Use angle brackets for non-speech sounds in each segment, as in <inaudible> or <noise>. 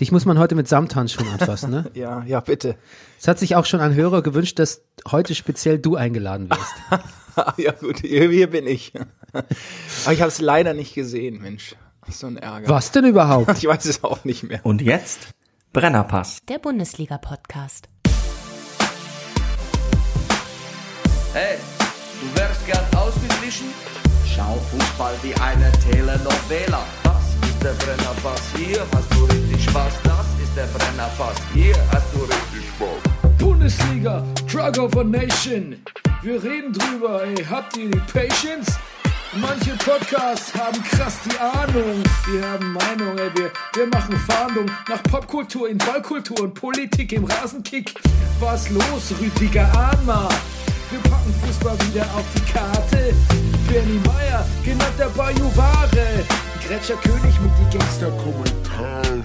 Dich muss man heute mit Samthandschuhen anfassen, ne? <laughs> Ja, ja, bitte. Es hat sich auch schon ein Hörer gewünscht, dass heute speziell du eingeladen wirst. <laughs> ja gut, hier, hier bin ich. Aber ich habe es leider nicht gesehen, Mensch. So ein Ärger. Was denn überhaupt? Ich weiß es auch nicht mehr. Und jetzt Brennerpass. Der Bundesliga-Podcast. Hey, du wärst gern ausgeglichen? Schau Fußball wie eine Telenovela. Das ist der Brennerpass, hier hast du richtig Spaß. Das ist der Brennerpass, hier hast du richtig Spaß. Bundesliga, Drug of a Nation. Wir reden drüber, ey, habt ihr die Patience? Manche Podcasts haben krass die Ahnung. Wir haben Meinung, ey, wir, wir machen Fahndung nach Popkultur in Ballkultur und Politik im Rasenkick. Was los, Rüdiger Ahnma? Wir packen Fußball wieder auf die Karte. Bernie Meyer, genannt der Bajuware. Gretscher König mit die Gangster-Kommentare.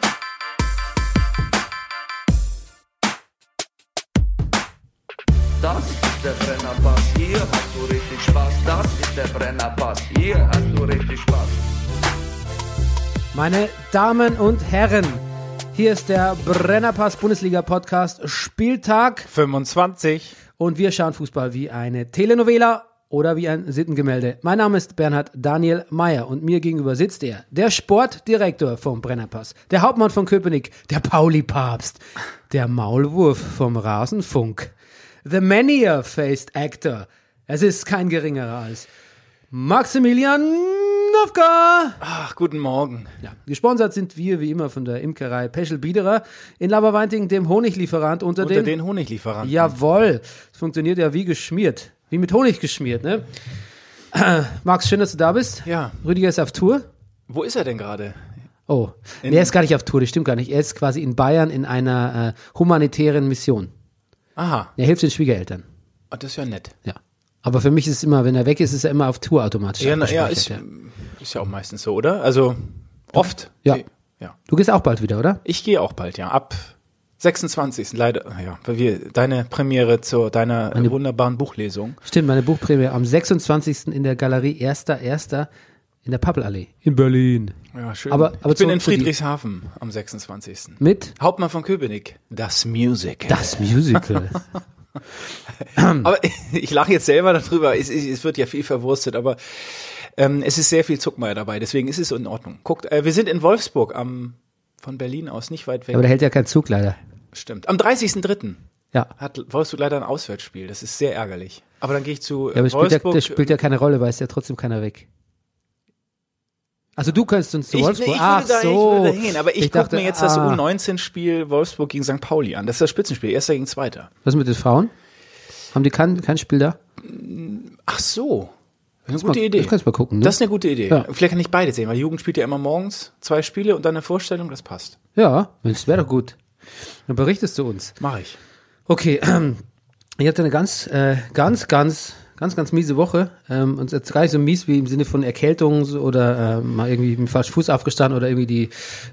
Das ist der Brennerpass, hier hast du richtig Spaß. Das ist der Brennerpass, hier hast du richtig Spaß. Meine Damen und Herren, hier ist der Brennerpass Bundesliga Podcast Spieltag 25. und wir schauen Fußball wie eine Telenovela oder wie ein Sittengemälde. Mein Name ist Bernhard Daniel Mayer und mir gegenüber sitzt er, der Sportdirektor vom Brennerpass, der Hauptmann von Köpenick, der Pauli-Papst, der Maulwurf vom Rasenfunk, the many-faced actor. Es ist kein geringerer als Maximilian Nowka. Ach, guten Morgen. Ja, gesponsert sind wir wie immer von der Imkerei Peschel Biederer in Laberweinting, dem Honiglieferant unter, Unter den, den Honiglieferanten. Jawohl, es funktioniert ja wie geschmiert, wie mit Honig geschmiert, ne? <clears throat> Max, schön, dass du da bist. Ja. Rüdiger ist auf Tour. Wo ist er denn gerade? Oh, nee, er ist gar nicht auf Tour, das stimmt gar nicht. Er ist quasi in Bayern in einer äh, humanitären Mission. Aha, Er hilft den Schwiegereltern. Ah, das ist ja nett. Ja. Aber für mich ist es immer, wenn er weg ist, ist er immer auf Tour automatisch. Ja, na, ja, ist, ist ja auch meistens so, oder? Also oft. Ja. ja. Du gehst auch bald wieder, oder? Ich gehe auch bald, ja. Ab 26. Leider, ja, weil wir deine Premiere zu deiner äh, wunderbaren Buchlesung. Stimmt, meine Buchprämie am 26. in der Galerie 1.1. in der Pappelallee in Berlin. Ja, schön. Aber- aber ich bin zu- in Friedrichshafen am 26. Mit Hauptmann von Köpenick. Das Music. das Musical. <laughs> <clears throat> Aber <laughs> ich lache jetzt selber darüber. Es, es, wird ja viel verwurstet, aber ähm, es ist sehr viel Zuckmeier dabei. Deswegen ist es in Ordnung. Guckt, äh, wir sind in Wolfsburg am von Berlin aus, nicht weit weg. Aber da hält ja kein Zug leider. Stimmt. Am 30.03. Ja. hat Wolfsburg leider ein Auswärtsspiel. Das ist sehr ärgerlich. Aber dann gehe ich zu äh, Ja, aber das spielt, ja, Wolfsburg. das spielt ja keine Rolle, weil es ja trotzdem keiner weg. Also du könntest uns zu ich, Wolfsburg. ich, würde Ach da, ich so. da hingehen, aber ich, gucke dachte, mir jetzt das ah, U19-Spiel Wolfsburg gegen St. Pauli an. Das ist das Spitzenspiel, erster gegen zweiter. Was ist mit den Frauen? Haben die kein, kein Spiel da? Ach so. Eine mal- gute Idee. das kannst mal gucken, ne? Das ist eine gute Idee. Ja. Vielleicht kann ich beide sehen, weil die Jugend spielt ja immer morgens zwei Spiele und dann eine Vorstellung, das passt. Ja, das wäre doch gut. Dann berichtest du uns. Mache ich. Okay, <clears throat> ich hatte eine ganz, äh, ganz, ganz, ganz, ganz miese Woche. Ähm, und jetzt gar nicht so mies wie im Sinne von Erkältung oder äh, mal irgendwie mit dem falschen Fuß aufgestanden oder irgendwie die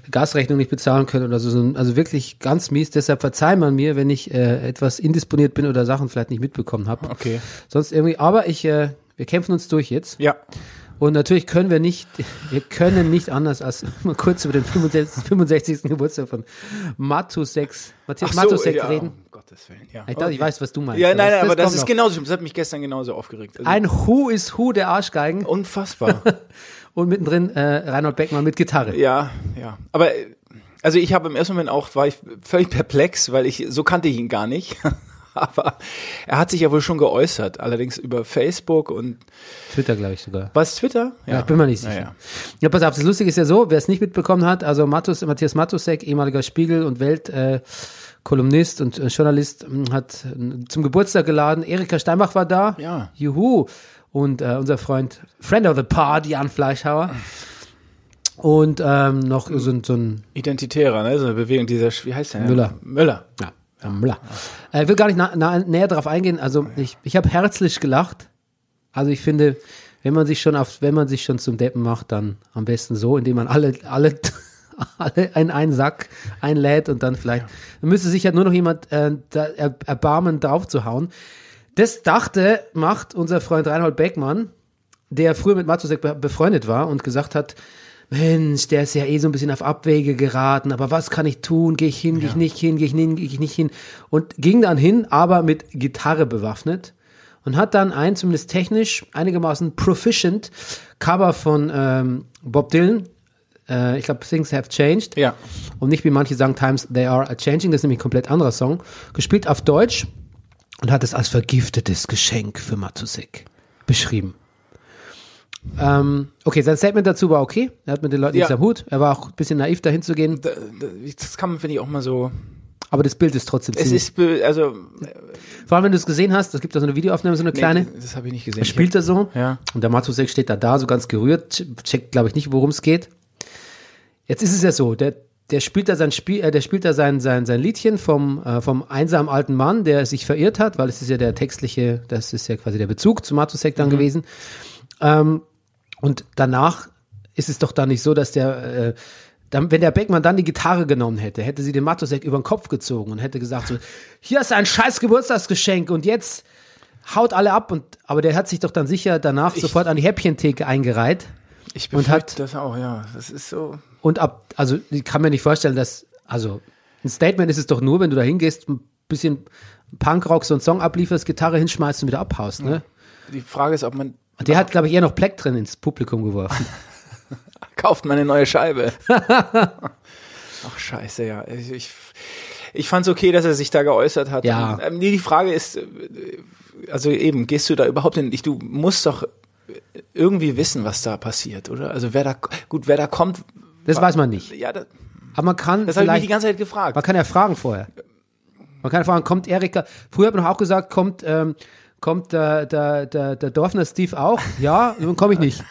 Gasrechnung nicht bezahlen können oder so. Also wirklich ganz mies. Deshalb verzeih man mir, wenn ich äh, etwas indisponiert bin oder Sachen vielleicht nicht mitbekommen habe. Okay. Sonst irgendwie, aber ich, äh, wir kämpfen uns durch jetzt. Ja. Und natürlich können wir nicht, wir können nicht anders als mal kurz über den 65. 65. Geburtstag von Matusek, Matthias Matusek ja, reden. um Gottes Willen. Ja. Ich dachte, ich weiß, was du meinst. Ja, nein, nein, aber das kommt ist noch. genauso schlimm. Das hat mich gestern genauso aufgeregt. Also, Ein Who is Who der Arschgeigen unfassbar. <laughs> und mittendrin äh, Reinhold Beckmann mit Gitarre. ja, ja. Aber äh, also ich habe im ersten Moment auch, war ich völlig perplex, weil ich, so kannte ich ihn gar nicht. Aber er hat sich ja wohl schon geäußert, allerdings über Facebook und Twitter, glaube ich sogar. was Twitter? Ja, ich bin mir nicht sicher. Naja. Ja, pass auf, das Lustige ist ja so, wer es nicht mitbekommen hat, also Matus, Matthias Matusek, ehemaliger Spiegel- und Welt, äh, Kolumnist und äh, Journalist, mh, hat äh, zum Geburtstag geladen. Erika Steinbach war da. Ja. Juhu. Und äh, unser Freund, Friend of the Party, Jan Fleischhauer. Und ähm, noch so, ein- so ein Identitärer, ne? So eine Bewegung dieser, wie heißt der? Müller. Müller. Ja. Bla. Äh, Ich will gar nicht na, na, näher darauf eingehen. Also ich, ich habe herzlich gelacht. Also ich finde, wenn man sich schon auf, wenn man sich schon zum Deppen macht, dann am besten so, indem man alle, alle, <laughs> alle in einen Sack einlädt und dann vielleicht, dann müsste sich halt nur noch jemand äh, da er, erbarmen drauf zu hauen. Das dachte, macht unser Freund Reinhold Beckmann, der früher mit Matusek be befreundet war und gesagt hat, Mensch, der ist ja eh so ein bisschen auf Abwege geraten, aber was kann ich tun? Gehe ich hin, gehe ich nicht hin, gehe ich hin, gehe ich nicht hin? Und ging dann hin, aber mit Gitarre bewaffnet und hat dann ein zumindest technisch einigermaßen proficient Cover von ähm, Bob Dylan, äh, ich glaube Things Have Changed, Ja. und nicht wie manche sagen Times They Are a Changing, das ist nämlich ein komplett anderer Song, gespielt auf Deutsch und hat es als vergiftetes Geschenk für Matusek beschrieben. Ähm, okay, sein Statement dazu war okay. Er hat mit den Leuten Ja. nichts am Hut. Er war auch ein bisschen naiv dahin zu gehen, Da- da- Das kann man, finde ich, auch mal so. aber das Bild ist trotzdem Es ziemlich. ist, be- also, Vor allem, wenn du es gesehen hast, es gibt da so eine Videoaufnahme, so eine kleine. nee, das habe ich nicht gesehen. Er spielt da so. Ja. Und der Matusek steht da da, so ganz gerührt, ch- checkt, glaube ich, nicht, worum es geht. Jetzt ist es ja so, der, der spielt da sein Spiel, äh, der spielt da sein, sein, sein Liedchen vom, äh, vom einsamen alten Mann, der sich verirrt hat, weil es ist ja der textliche, das ist ja quasi der Bezug zu Matusek dann gewesen. Ähm, und danach ist es doch dann nicht so, dass der, äh, dann, wenn der Beckmann dann die Gitarre genommen hätte, hätte sie den Matusek über den Kopf gezogen und hätte gesagt so, hier ist ein scheiß Geburtstagsgeschenk und jetzt haut alle ab und, aber der hat sich doch dann sicher danach sofort an die Häppchentheke eingereiht Ich und befürchte hat- das auch, ja. Das ist so. und ab, also ich kann mir nicht vorstellen, dass, also ein Statement ist es doch nur, wenn du da hingehst, ein bisschen Punkrock, so einen Song ablieferst, Gitarre hinschmeißt und wieder abhaust, ne? Die Frage ist, ob man Und der hat, glaube ich, eher noch Pleck drin ins Publikum geworfen. <laughs> kauft man eine neue Scheibe. <laughs> Ach scheiße, ja. Ich, ich, ich fand es okay, dass er sich da geäußert hat. Ja. Ähm, nee, die Frage ist, äh, also eben, gehst du da überhaupt in, ich, du musst doch irgendwie wissen, was da passiert, oder? Also wer da, gut, wer da kommt. Das weiß man nicht. Ja, das, Aber man kann das habe ich mich die ganze Zeit gefragt. man kann ja fragen vorher. Man kann ja fragen, kommt Erika, früher hat man auch gesagt, kommt, ähm, kommt der, der, der, der Dorfner Steve auch? Ja, dann komme ich nicht.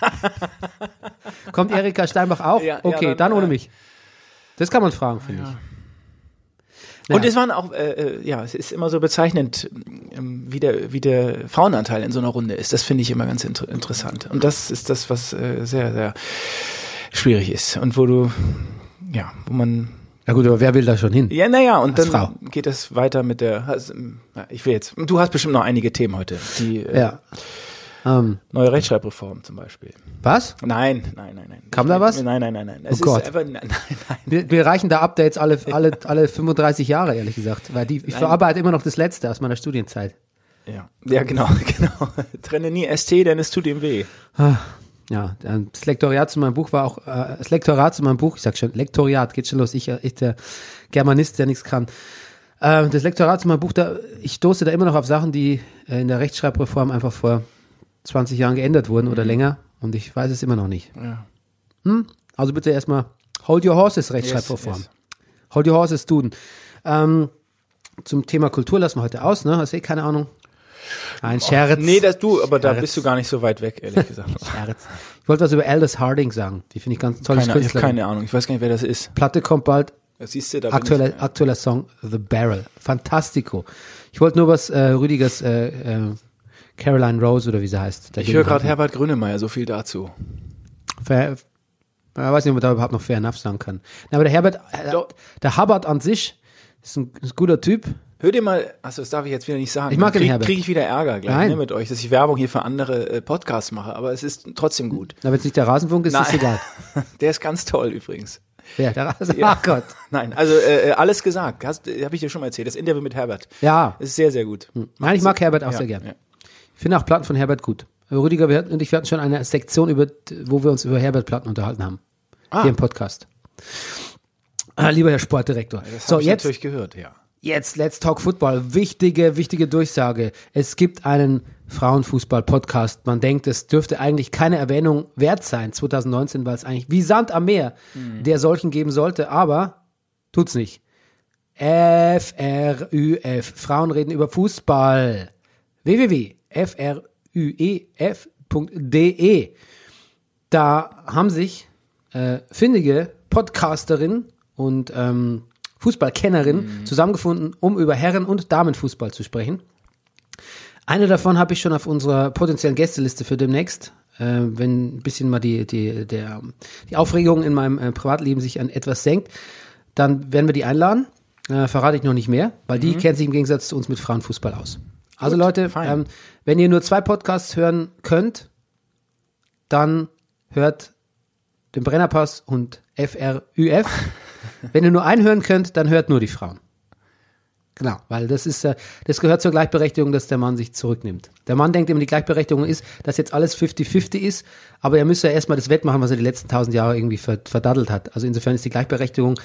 <laughs> kommt Erika Steinbach auch? Ja, ja, okay, dann, dann, ohne äh, mich. Das kann man fragen, finde ich. Und Ja. es waren auch, äh, äh, ja, es ist immer so bezeichnend, ähm, wie der, wie der Frauenanteil in so einer Runde ist. Das finde ich immer ganz inter interessant. Und das ist das, was äh, sehr, sehr schwierig ist. Und wo du, ja, wo man, Ja gut, aber wer will da schon hin? ja, naja, und Als dann Frau. geht das weiter mit der, also, ich will jetzt, du hast bestimmt noch einige Themen heute. Die äh, Ja. Ähm, neue Rechtschreibreform zum Beispiel. was? Nein, nein, nein, nein. Kam Ich- da was? Nein, nein, nein, nein. Es Oh Gott. einfach, nein, <laughs> nein, nein. Wir, wir reichen da Updates alle, alle, alle 35 Jahre, ehrlich gesagt. Weil die, ich verarbeite immer noch das Letzte aus meiner Studienzeit. Ja, ja, genau, <laughs> genau. Trenne nie ST, denn es tut ihm weh. Ja, das Lektoriat zu meinem Buch war auch, äh, das Lektorat zu meinem Buch, ich sag schon, Lektoriat, geht schon los, ich, äh, ich der Germanist, der nichts kann. Äh, das Lektorat zu meinem Buch, da, ich stoße da immer noch auf Sachen, die äh, in der Rechtschreibreform einfach vor 20 Jahren geändert wurden oder länger und ich weiß es immer noch nicht. Ja. Hm? Also bitte erstmal Hold Your Horses Rechtschreibreform. Yes, yes. Hold Your Horses Duden. Ähm, zum Thema Kultur lassen wir heute aus, ne? Hast eh keine Ahnung. Ein Scherz. Nee, das du, aber da Scherz. bist du gar nicht so weit weg, ehrlich <laughs> gesagt. Scherz. Ich wollte was über Aldous Harding sagen. Die finde ich ganz Keine, ich Künstler. habe keine Ahnung, ich weiß gar nicht, wer das ist. Platte kommt bald. Das siehst du, da Aktueller, ich, aktueller Song, The Barrel. Fantastico. Ich wollte nur was, äh, Rüdigers, äh, äh, Caroline Rose oder wie sie heißt. ich höre gerade Herbert Grönemeyer, so viel dazu. Fair, ich weiß nicht, ob man da überhaupt noch Fair Enough sagen kann. Na, aber der Herbert, äh, der Hubbard an sich ist ein, ist ein guter Typ. Hör dir mal, achso, das darf ich jetzt wieder nicht sagen. Ich mag den krieg, Herbert. Kriege ich wieder Ärger gleich ne, mit euch, dass ich Werbung hier für andere äh, Podcasts mache, aber es ist trotzdem gut. Na, wenn es nicht der Rasenfunk ist, ist es Nein. egal. <laughs> Der ist ganz toll übrigens. Wer, der Rasen? Ja. <laughs> Ach Gott. Nein, also äh, äh, alles gesagt. Hast, äh, habe ich dir schon mal erzählt. Das Interview mit Herbert. Ja. Ist sehr, sehr gut. Nein, ich mag Herbert auch Ja, sehr gern. ja. Ich finde auch Platten von Herbert gut. Rüdiger wir hatten, und ich, wir hatten schon eine Sektion, über, wo wir uns über Herbert-Platten unterhalten haben. Ah. Hier im Podcast. Ah, lieber Herr Sportdirektor. Das so, habe ich jetzt, natürlich gehört, ja. Jetzt Let's Talk Football. Wichtige, wichtige Durchsage. Es gibt einen Frauenfußball-Podcast. Man denkt, es dürfte eigentlich keine Erwähnung wert sein, 2019, weil es eigentlich wie Sand am Meer der solchen geben sollte, aber tut's nicht. FRÜF. Frauen reden über Fußball. www.fruef.de. Da haben sich äh, findige Podcasterinnen und ähm, Fußballkennerin zusammengefunden, um über Herren- und Damenfußball zu sprechen. Eine davon habe ich schon auf unserer potenziellen Gästeliste für demnächst. Äh, wenn ein bisschen mal die, die, der, die Aufregung in meinem äh, Privatleben sich an etwas senkt, dann werden wir die einladen. Äh, verrate ich noch nicht mehr, weil die kennt sich im Gegensatz zu uns mit Frauenfußball aus. Also Leute, fein. ähm, wenn ihr nur zwei Podcasts hören könnt, dann hört den Brennerpass und FRÜF. <laughs> wenn ihr nur einen hören könnt, dann hört nur die Frauen. Genau, weil das ist, äh, das gehört zur Gleichberechtigung, dass der Mann sich zurücknimmt. Der Mann denkt immer, die Gleichberechtigung ist, dass jetzt alles 50-50 ist, aber er müsste ja erstmal das wettmachen, was er die letzten tausend Jahre irgendwie ver- verdaddelt hat. Also insofern ist die Gleichberechtigung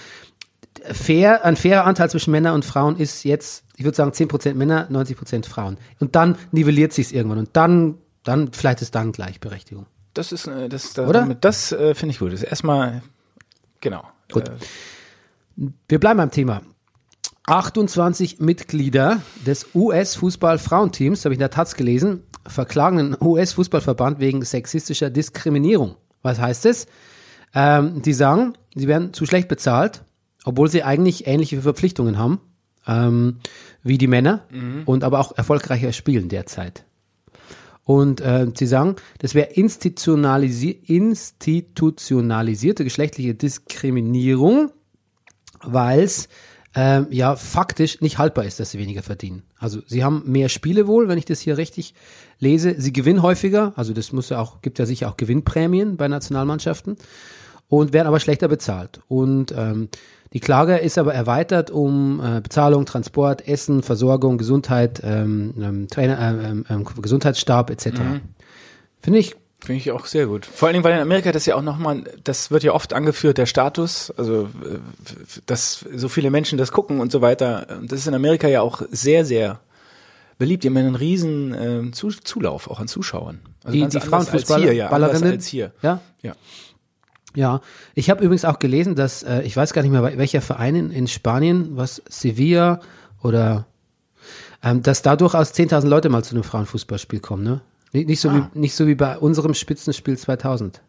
fair, ein fairer Anteil zwischen Männern und Frauen ist jetzt, ich würde sagen, 10% Männer, 90% Frauen. Und dann nivelliert sich's irgendwann und dann, dann, vielleicht ist dann Gleichberechtigung. Das ist, äh, das, das, Oder? das äh, finde ich gut. Das ist erstmal, genau. Gut. Äh, Wir bleiben beim Thema. 28 Mitglieder des US-Fußball-Frauenteams, habe ich in der Taz gelesen, verklagen den US-Fußballverband wegen sexistischer Diskriminierung. Was heißt es? Ähm, die sagen, sie werden zu schlecht bezahlt, obwohl sie eigentlich ähnliche Verpflichtungen haben ähm, wie die Männer und aber auch erfolgreicher spielen derzeit. Und äh, sie sagen, das wäre institutionalisi institutionalisierte geschlechtliche Diskriminierung, weil es ähm, ja faktisch nicht haltbar ist, dass sie weniger verdienen. Also sie haben mehr Spiele wohl, wenn ich das hier richtig lese. Sie gewinnen häufiger, also das muss ja auch, gibt ja sicher auch Gewinnprämien bei Nationalmannschaften und werden aber schlechter bezahlt. Und ähm, die Klage ist aber erweitert um äh, Bezahlung, Transport, Essen, Versorgung, Gesundheit, ähm, ähm, Trainer, ähm, ähm, Gesundheitsstab etc. Finde ich Finde ich auch sehr gut. Vor allen Dingen, weil in Amerika das ja auch nochmal, das wird ja oft angeführt, der Status, also äh, dass so viele Menschen das gucken und so weiter. Das ist in Amerika ja auch sehr, sehr beliebt. Die haben ja einen riesen äh, Zu Zulauf, auch an Zuschauern. Also die, die anders als hier, ja, als hier. Ja, Ja. Ja, ich habe übrigens auch gelesen, dass, äh, ich weiß gar nicht mehr, wel- welcher Verein in, in Spanien, was Sevilla oder, ähm, dass da durchaus 10.000 Leute mal zu einem Frauenfußballspiel kommen, ne? Nicht, nicht, so Ah. wie, nicht so wie bei unserem Spitzenspiel 2000.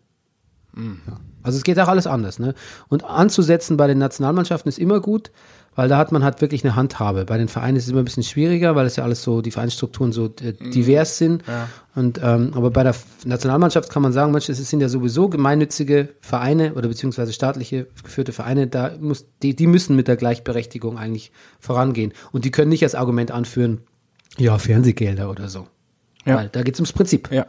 Hm. Ja. Also es geht auch alles anders, ne? Und anzusetzen bei den Nationalmannschaften ist immer gut, weil da hat man halt wirklich eine Handhabe. Bei den Vereinen ist es immer ein bisschen schwieriger, weil es ja alles so, die Vereinsstrukturen so äh, Hm. divers sind. Und ähm, aber bei der Nationalmannschaft kann man sagen, manche, es sind ja sowieso gemeinnützige Vereine oder beziehungsweise staatliche geführte Vereine, da muss, die, die müssen mit der Gleichberechtigung eigentlich vorangehen. Und die können nicht als Argument anführen, ja, Fernsehgelder oder so. Ja. Weil da geht es ums Prinzip. Ja.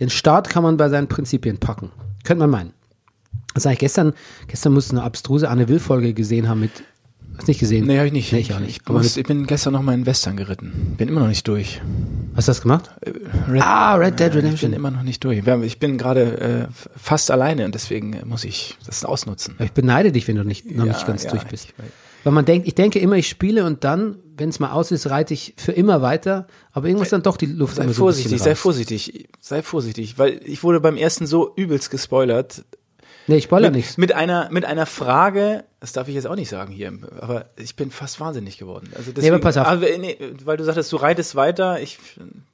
Den Staat kann man bei seinen Prinzipien packen. Könnte man meinen. Also eigentlich gestern, gestern musst du eine abstruse Anne Will-Folge gesehen haben mit, hast du nicht gesehen? Nee, habe ich nicht. Nee, ich auch nicht. Ich, muss, ich bin gestern noch mal in Western geritten. Bin immer noch nicht durch. hast du das gemacht? Red, Ah, Red Dead Ich bin Redemption. immer noch nicht durch. Ich bin gerade äh, fast alleine und deswegen äh, muss ich das ausnutzen. Ich beneide dich, wenn du nicht, noch nicht Ja, ganz ja, durch bist. ich. Weil man denkt, ich denke immer, ich spiele und dann, wenn es mal aus ist, reite ich für immer weiter, aber irgendwas dann doch die Luft Sei so vorsichtig, sei vorsichtig, sei vorsichtig, weil ich wurde beim ersten so übelst gespoilert. Nee, ich spoiler nichts. mit einer mit einer Frage, das darf ich jetzt auch nicht sagen hier, aber ich bin fast wahnsinnig geworden. Also deswegen, aber pass auf. Aber, nee, weil du sagtest, du reitest weiter, ich,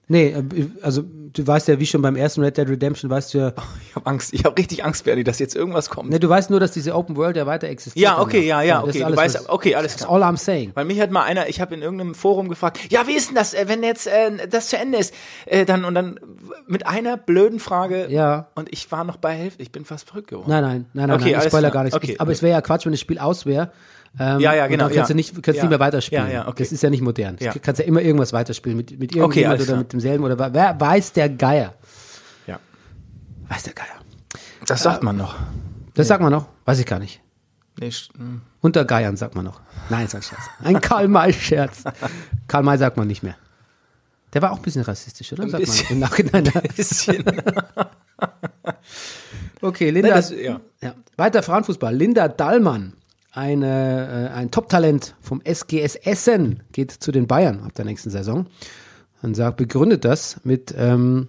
Nee, äh, also du weißt ja, wie schon beim ersten Red Dead Redemption, weißt du ja, <laughs> ich habe Angst, ich habe richtig Angst, Bernie, dass jetzt irgendwas kommt. nee, du weißt nur, dass diese Open World ja weiter existiert. Ja, okay, ja, ja, okay, alles, weißt- okay, alles That's klar. all I'm saying. Weil mich hat mal einer, ich habe in irgendeinem Forum gefragt, ja, wie ist denn das, äh, wenn jetzt äh, das zu Ende ist? Äh, dann und dann mit einer blöden Frage Ja. und ich war noch bei Hälfte, ich bin fast verrückt geworden. Nein, nein, nein, nein, Okay, nein ich spoiler klar. gar nichts. Okay, aber es wäre ja Quatsch, wenn das Spiel aus wäre. Ähm, Ja, ja, genau, Dann kannst ja. du nicht, kannst Ja. nicht mehr weiterspielen. Ja, ja, okay. Das ist ja nicht modern. Ja. Du kannst ja immer irgendwas weiterspielen mit, mit irgendjemand alles oder klar. mit demselben oder wer weiß der Geier. Ja. Weiß der Geier. Das sagt man noch. Das sagt man noch. Weiß ich gar nicht. Nee, sch- hm. Unter Geiern sagt man noch. Nein, ist ein Scherz. Ein Karl-May-Scherz. <laughs> Karl May sagt man nicht mehr. Der war auch ein bisschen rassistisch, oder? Sagt bisschen. man im Nachhinein. <laughs> bisschen. <laughs> Okay, Linda. Nein, das- ja. ja. Weiter Frauenfußball. Linda Dallmann, eine, äh, ein Top-Talent vom SGS Essen, geht zu den Bayern ab der nächsten Saison. Und sagt, begründet das mit, ähm,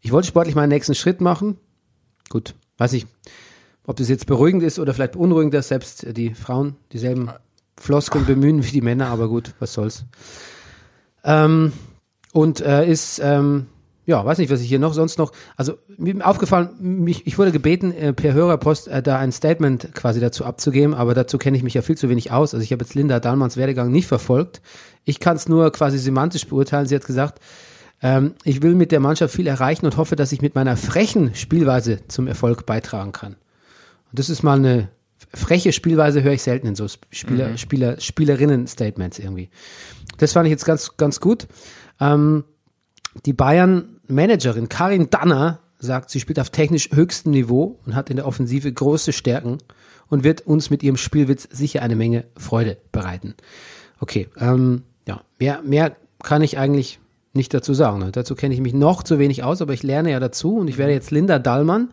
ich wollte sportlich meinen nächsten Schritt machen. Gut, weiß ich, ob das jetzt beruhigend ist oder vielleicht beunruhigend, dass selbst die Frauen dieselben Floskeln bemühen wie die Männer, aber gut, was soll's. Ähm, und äh, ist, ähm, ja, weiß nicht, was ich hier noch sonst noch. Also mir aufgefallen, mich, ich wurde gebeten, äh, per Hörerpost äh, da ein Statement quasi dazu abzugeben, aber dazu kenne ich mich ja viel zu wenig aus. Also ich habe jetzt Linda Dahlmanns Werdegang nicht verfolgt. Ich kann es nur quasi semantisch beurteilen. Sie hat gesagt, ähm, ich will mit der Mannschaft viel erreichen und hoffe, dass ich mit meiner frechen Spielweise zum Erfolg beitragen kann. Und das ist mal eine freche Spielweise, höre ich selten in so Spieler, Spieler, Spielerinnen-Statements irgendwie. Das fand ich jetzt ganz, ganz gut. Ähm, die Bayern-Managerin Karin Danner sagt, sie spielt auf technisch höchstem Niveau und hat in der Offensive große Stärken und wird uns mit ihrem Spielwitz sicher eine Menge Freude bereiten. Okay, ähm, ja, mehr, mehr kann ich eigentlich nicht dazu sagen. Ne? Dazu kenne ich mich noch zu wenig aus, aber ich lerne ja dazu und ich werde jetzt Linda Dallmann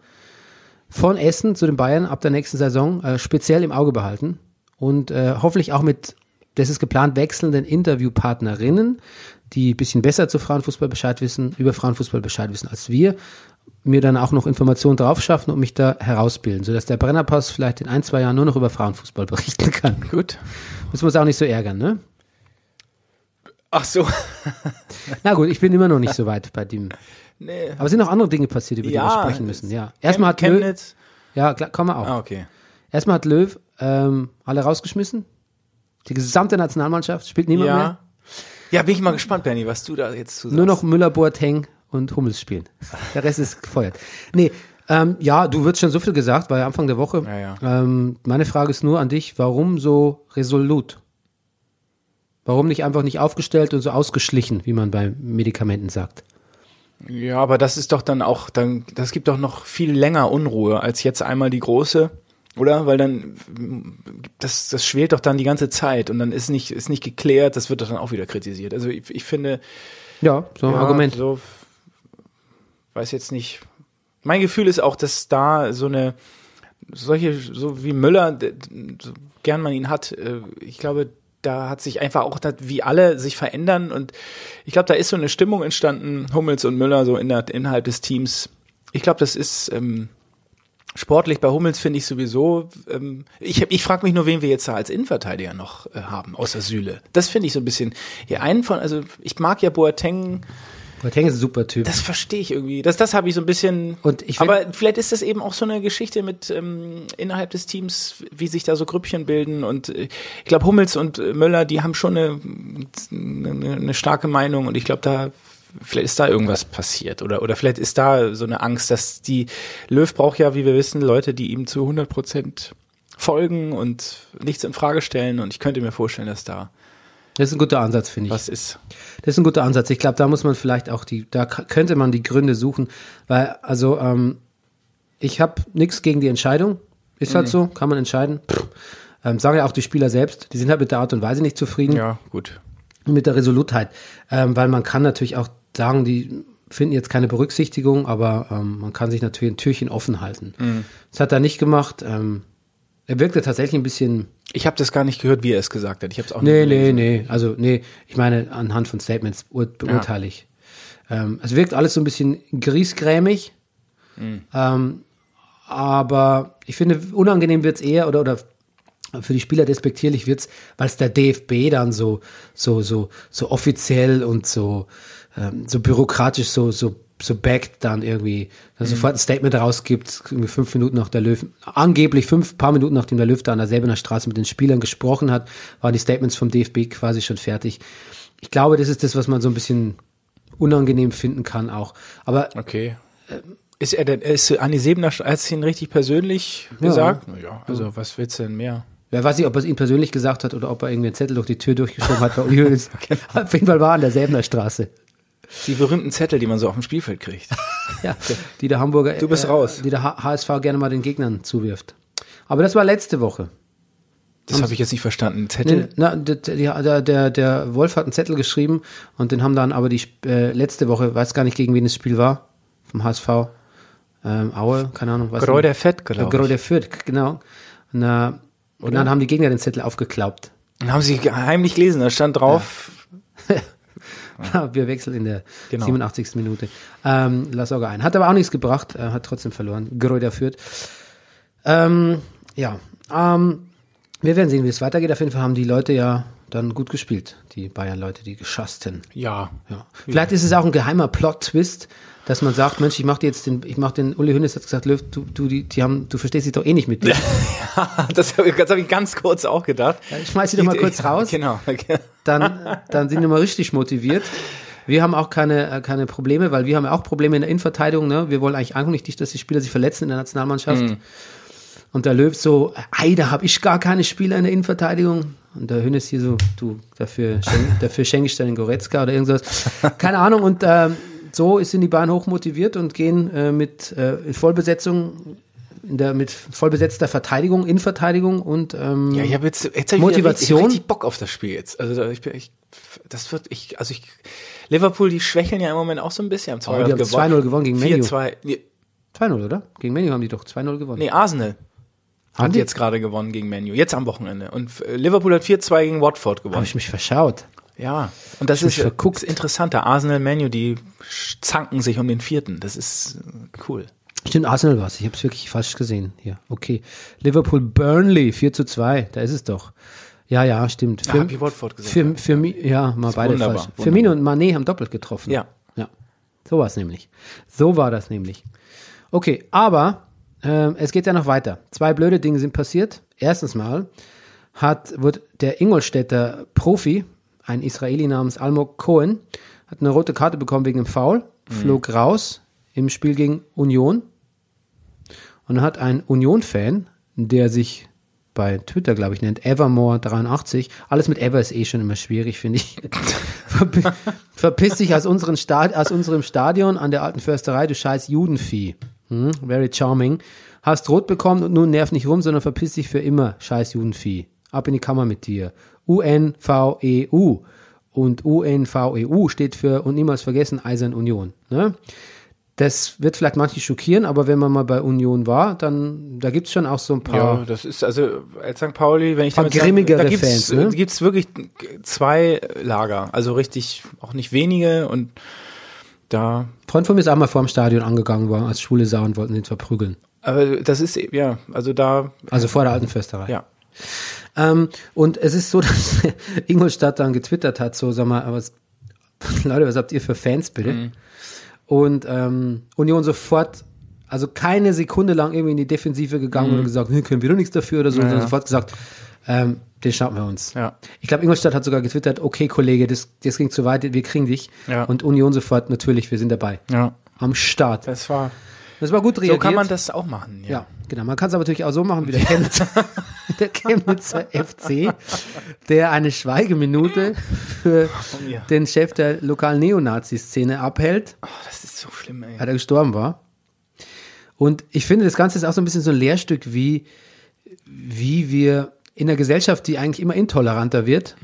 von Essen zu den Bayern ab der nächsten Saison äh, speziell im Auge behalten und äh, hoffentlich auch mit, das ist geplant, wechselnden Interviewpartnerinnen, die ein bisschen besser zu Frauenfußball Bescheid wissen, über Frauenfußball Bescheid wissen als wir, mir dann auch noch Informationen drauf schaffen und mich da herausbilden, sodass der Brennerpass vielleicht in ein, zwei Jahren nur noch über Frauenfußball berichten kann. Gut. Müssen wir uns auch nicht so ärgern, ne? Ach so. <laughs> Na gut, ich bin immer noch nicht so weit bei dem. Nee. Aber es sind noch andere Dinge passiert, über die Ja, wir sprechen müssen, ja. Erstmal hat Löw, Chemnitz. ja, klar, kommen wir auch. Ah, okay. Erstmal hat Löw ähm, alle rausgeschmissen. Die gesamte Nationalmannschaft spielt niemand Ja. mehr. Ja, bin ich mal gespannt, Bernie, was du da jetzt zu sagst. Nur noch Müller, Boateng und Hummels spielen. Der Rest ist gefeuert. Nee, ähm, ja, du wirst schon so viel gesagt, ja Anfang der Woche. Ja, ja. Ähm, meine Frage ist nur an dich, warum so resolut? Warum nicht einfach nicht aufgestellt und so ausgeschlichen, wie man bei Medikamenten sagt? Ja, aber das ist doch dann auch, dann, das gibt doch noch viel länger Unruhe als jetzt einmal die große, oder? Weil dann, das, das schwelt doch dann die ganze Zeit und dann ist nicht, ist nicht geklärt, das wird doch dann auch wieder kritisiert. Also ich, ich finde, Ja, so ein ja, Argument. So, weiß jetzt nicht. Mein Gefühl ist auch, dass da so eine, solche, so wie Müller, so gern man ihn hat, äh, ich glaube, da hat sich einfach auch, das- wie alle sich verändern und ich glaube, da ist so eine Stimmung entstanden, Hummels und Müller so in der, innerhalb des Teams. Ich glaube, das ist ähm, sportlich bei Hummels finde ich sowieso. Ähm, ich ich frage mich nur, wen wir jetzt da als Innenverteidiger noch äh, haben, außer Süle. Das finde ich so ein bisschen. Ja, einen von, also ich mag ja Boateng. Boateng ist ein super Typ. Das verstehe ich irgendwie. Das, das habe ich so ein bisschen. Und ich aber vielleicht ist das eben auch so eine Geschichte mit ähm, innerhalb des Teams, wie sich da so Grüppchen bilden. Und äh, ich glaube, Hummels und äh, Möller, die haben schon eine, eine starke Meinung. Und ich glaube, da vielleicht ist da irgendwas passiert. Oder, oder vielleicht ist da so eine Angst, dass die Löw braucht ja, wie wir wissen, Leute, die ihm zu 100 Prozent folgen und nichts in Frage stellen. Und ich könnte mir vorstellen, dass da Das ist ein guter Ansatz, finde ich. was ist. Das ist ein guter Ansatz. Ich glaube, da muss man vielleicht auch die, da könnte man die Gründe suchen, weil, also, ähm, ich habe nichts gegen die Entscheidung. Ist Mhm. halt so, kann man entscheiden. Ähm, sage ja auch die Spieler selbst, die sind halt mit der Art und Weise nicht zufrieden Ja, gut. mit der Resolutheit. Ähm, weil man kann natürlich auch sagen, die finden jetzt keine Berücksichtigung, aber ähm, man kann sich natürlich ein Türchen offen halten. Mhm. Das hat er nicht gemacht. Ähm, er wirkte tatsächlich ein bisschen Ich habe das gar nicht gehört, wie er es gesagt hat. Ich habe es auch Nee, nicht nee, gelesen. nee. Also, nee, ich meine, anhand von Statements ur beurteile ich. Ähm, es wirkt alles so ein bisschen griesgrämig. Ähm, aber ich finde, unangenehm wird's eher oder, oder für die Spieler despektierlich wird's, weil es der DFB dann so, so, so, so offiziell und so, ähm, so bürokratisch so, so, so backt dann irgendwie, dann sofort ein Statement rausgibt, irgendwie fünf Minuten nach der Löw, angeblich fünf paar Minuten nachdem der da an der Säbener Straße mit den Spielern gesprochen hat, waren die Statements vom DFB quasi schon fertig. Ich glaube, das ist das, was man so ein bisschen unangenehm finden kann auch. Aber Okay. Ist er denn, ist Anni Sebener, hat es ihn richtig persönlich gesagt? Ja. Also, was willst du denn mehr? Wer weiß nicht, ob er es ihm persönlich gesagt hat oder ob er irgendwie einen Zettel durch die Tür durchgeschoben hat bei Uli <laughs> Hoeneß. Auf jeden Fall war er an der Säbener Straße. Die berühmten Zettel, die man so auf dem Spielfeld kriegt. <laughs> Ja, die der Hamburger, Du bist raus. die der HSV gerne mal den Gegnern zuwirft. Aber das war letzte Woche. Das habe ich jetzt nicht verstanden. Zettel? Nee, na, der, der, der, Wolf hat einen Zettel geschrieben und den haben dann aber die äh, letzte Woche, weiß gar nicht gegen wen das Spiel war, vom HSV, ähm, Aue, keine Ahnung. was Gräuter Fett, glaub ich. Gräuter Fürth, genau. Und, äh, und dann haben die Gegner den Zettel aufgeklaubt. Dann haben sie heimlich gelesen, da stand drauf, <laughs> Wir wechseln in der Genau. 87. Minute. Ähm, Lasogga ein. Hat aber auch nichts gebracht, äh, hat trotzdem verloren. Gräuter Fürth. Ähm, ja, ähm, Wir werden sehen, wie es weitergeht. Auf jeden Fall haben die Leute ja dann gut gespielt, die Bayern-Leute, die Geschassten. Ja. Ja. Vielleicht ist es auch ein geheimer Plot-Twist, dass man sagt, Mensch, ich mach dir jetzt den, ich mach den, Uli Hoeneß hat gesagt, Löw, du, du, die, die haben, du verstehst dich doch eh nicht mit dir. <laughs> das habe ich, das hab ich ganz kurz auch gedacht. Ich schmeiß sie doch mal kurz raus. Genau. <laughs> Dann, dann sind wir mal richtig motiviert. Wir haben auch keine, äh, keine Probleme, weil wir haben ja auch Probleme in der Innenverteidigung. Ne? Wir wollen eigentlich eigentlich nicht, dass die Spieler sich verletzen in der Nationalmannschaft. Und der Löw so, ei, da habe ich gar keine Spieler in der Innenverteidigung. Und der Hönes hier so, du, dafür, schenk, <laughs> dafür schenke ich dann den Goretzka oder irgendwas. Keine Ahnung. Und ähm, so sind die Bayern hoch motiviert und gehen äh, mit äh, Vollbesetzung, in der, mit vollbesetzter Verteidigung, Innenverteidigung und ähm, Ja, ich habe jetzt, jetzt hab ich Motivation? Wieder richtig, Bock auf das Spiel jetzt. Also ich bin, ich, das wird, ich, also ich, Liverpool, die schwächeln ja im Moment auch so ein bisschen. Haben Oh, die haben 2-0 gewonnen gegen Man U. 4-2. Nee, 2-0, oder? Gegen Menu haben die doch 2-0 gewonnen. nee, Arsenal Haben hat die? jetzt gerade gewonnen gegen Manu. Jetzt am Wochenende. Und äh, Liverpool hat 4-2 gegen Watford Habe gewonnen. ich mich verschaut. Ja. Und das ist, verguckt. ist interessanter. Arsenal, Manu, die zanken sich um den vierten. Das ist äh, cool. Stimmt, Arsenal war's. Ich habe es wirklich falsch gesehen. Hier, okay. Liverpool Burnley 4 zu 2. Da ist es doch. Ja, ja, stimmt. Hab ich Watford gesagt. Für, für mich, ja, mal beide wunderbar, falsch. wunderbar. Firmino und Mané haben doppelt getroffen. Ja. Ja. So war es nämlich. So war das nämlich. Okay, aber ähm, es geht ja noch weiter. Zwei blöde Dinge sind passiert. Erstens mal hat, wird der Ingolstädter Profi, ein Israeli namens Almog Cohen, hat eine rote Karte bekommen wegen einem Foul, flog raus im Spiel gegen Union. Und dann hat ein Union-Fan, der sich bei Twitter, glaube ich, nennt, Evermore83, alles mit Ever ist eh schon immer schwierig, finde ich, <laughs> Verpi- verpiss dich aus, unseren Stad aus unserem Stadion an der alten Försterei, du scheiß Judenvieh. Hm? Very charming. Hast rot bekommen und nun nerv nicht rum, sondern verpiss dich für immer, scheiß Judenvieh. Ab in die Kammer mit dir. UNVEU. E Und UNVEU E steht für, und niemals vergessen, Eisern Union. Ne? Das wird vielleicht manche schockieren, aber wenn man mal bei Union war, dann, da gibt's schon auch so ein paar. Ja, das ist also als St. Pauli, wenn ich Paar damit sag, grimmigere da gibt's, Fans, ne? äh, gibt's wirklich zwei Lager, also richtig auch nicht wenige und da Freund von mir ist auch mal vor dem Stadion angegangen worden, als schwule Sau und wollten ihn verprügeln. aber das ist ja, also da Also vor der alten Försterei. ja. Ähm, und es ist so, <laughs> dass Ingolstadt dann getwittert hat, so, sag mal, was, Leute, was habt ihr für Fans bitte? Mhm. Und ähm, Union sofort, also keine Sekunde lang irgendwie in die Defensive gegangen Mhm. oder gesagt, können wir doch nichts dafür oder so, sondern sofort gesagt, ähm, den schnappen wir uns. Ja. Ich glaube, Ingolstadt hat sogar getwittert, okay, Kollege, das, das ging zu weit, wir kriegen dich. Ja. Und Union sofort, natürlich, wir sind dabei. Ja. Am Start. Das war Das war gut reagiert. so kann man das auch machen, ja. Ja, genau. Man kann es aber natürlich auch so machen wie der <laughs> Chemnitzer, der Chemnitzer FC, der eine Schweigeminute für den Chef der lokalen Neonazi-Szene abhält, Oh, das ist so schlimm, ey. weil er gestorben war. Und ich finde, das Ganze ist auch so ein bisschen so ein Lehrstück, wie, wie wir in der Gesellschaft, die eigentlich immer intoleranter wird,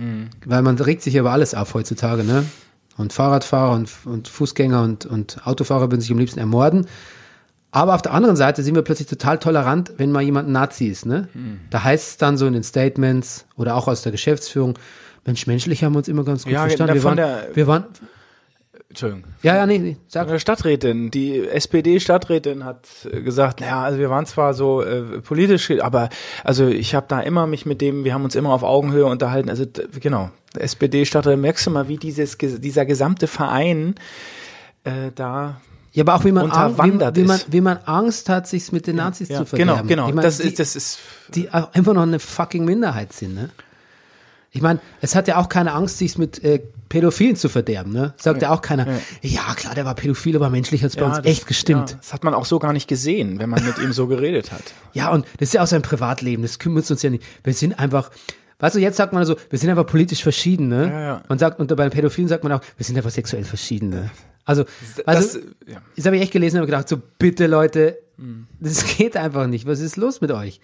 weil man regt sich über alles auf heutzutage, ne? Und Fahrradfahrer und, und Fußgänger und, und Autofahrer würden sich am liebsten ermorden. Aber auf der anderen Seite sind wir plötzlich total tolerant, wenn mal jemand ein Nazi ist, ne? Da heißt es dann so in den Statements oder auch aus der Geschäftsführung, Mensch, menschlich haben wir uns immer ganz gut Ja, verstanden. Wir waren, der- wir waren, Entschuldigung. ja, ja, nee, nee, sag. Eine Stadträtin, die SPD-Stadträtin hat äh, gesagt, naja, also wir waren zwar so äh, politisch, aber also ich habe da immer mich mit dem, wir haben uns immer auf Augenhöhe unterhalten. Also genau, SPD-Stadträtin, merkst du mal, wie dieses dieser gesamte Verein äh, da Ja, aber auch wie man, Ang, wie, wie, man, wie man Angst hat, sich mit den Nazis ja, zu verderben. genau, genau, Ich mein, das die, ist das ist die immer noch eine fucking Minderheit sind, ne? Ich meine, es hat ja auch keine Angst, sich mit äh, Pädophilen zu verderben, ne? Sagt ja, auch keiner, ja. klar, der war pädophil, aber menschlich hat es bei uns das- echt gestimmt. Ja, das hat man auch so gar nicht gesehen, wenn man mit ihm so geredet hat. <laughs> Ja. und das ist ja auch sein Privatleben, das kümmert uns ja nicht. Wir sind einfach, weißt du, jetzt sagt man so, wir sind einfach politisch verschieden, ne? Ja, ja. Man sagt, und bei den Pädophilen sagt man auch, wir sind einfach sexuell verschieden, ne? Also, also Das, ja. Das habe ich echt gelesen und habe gedacht, so bitte Leute, Mhm. das <laughs> geht einfach nicht. Was ist los mit euch?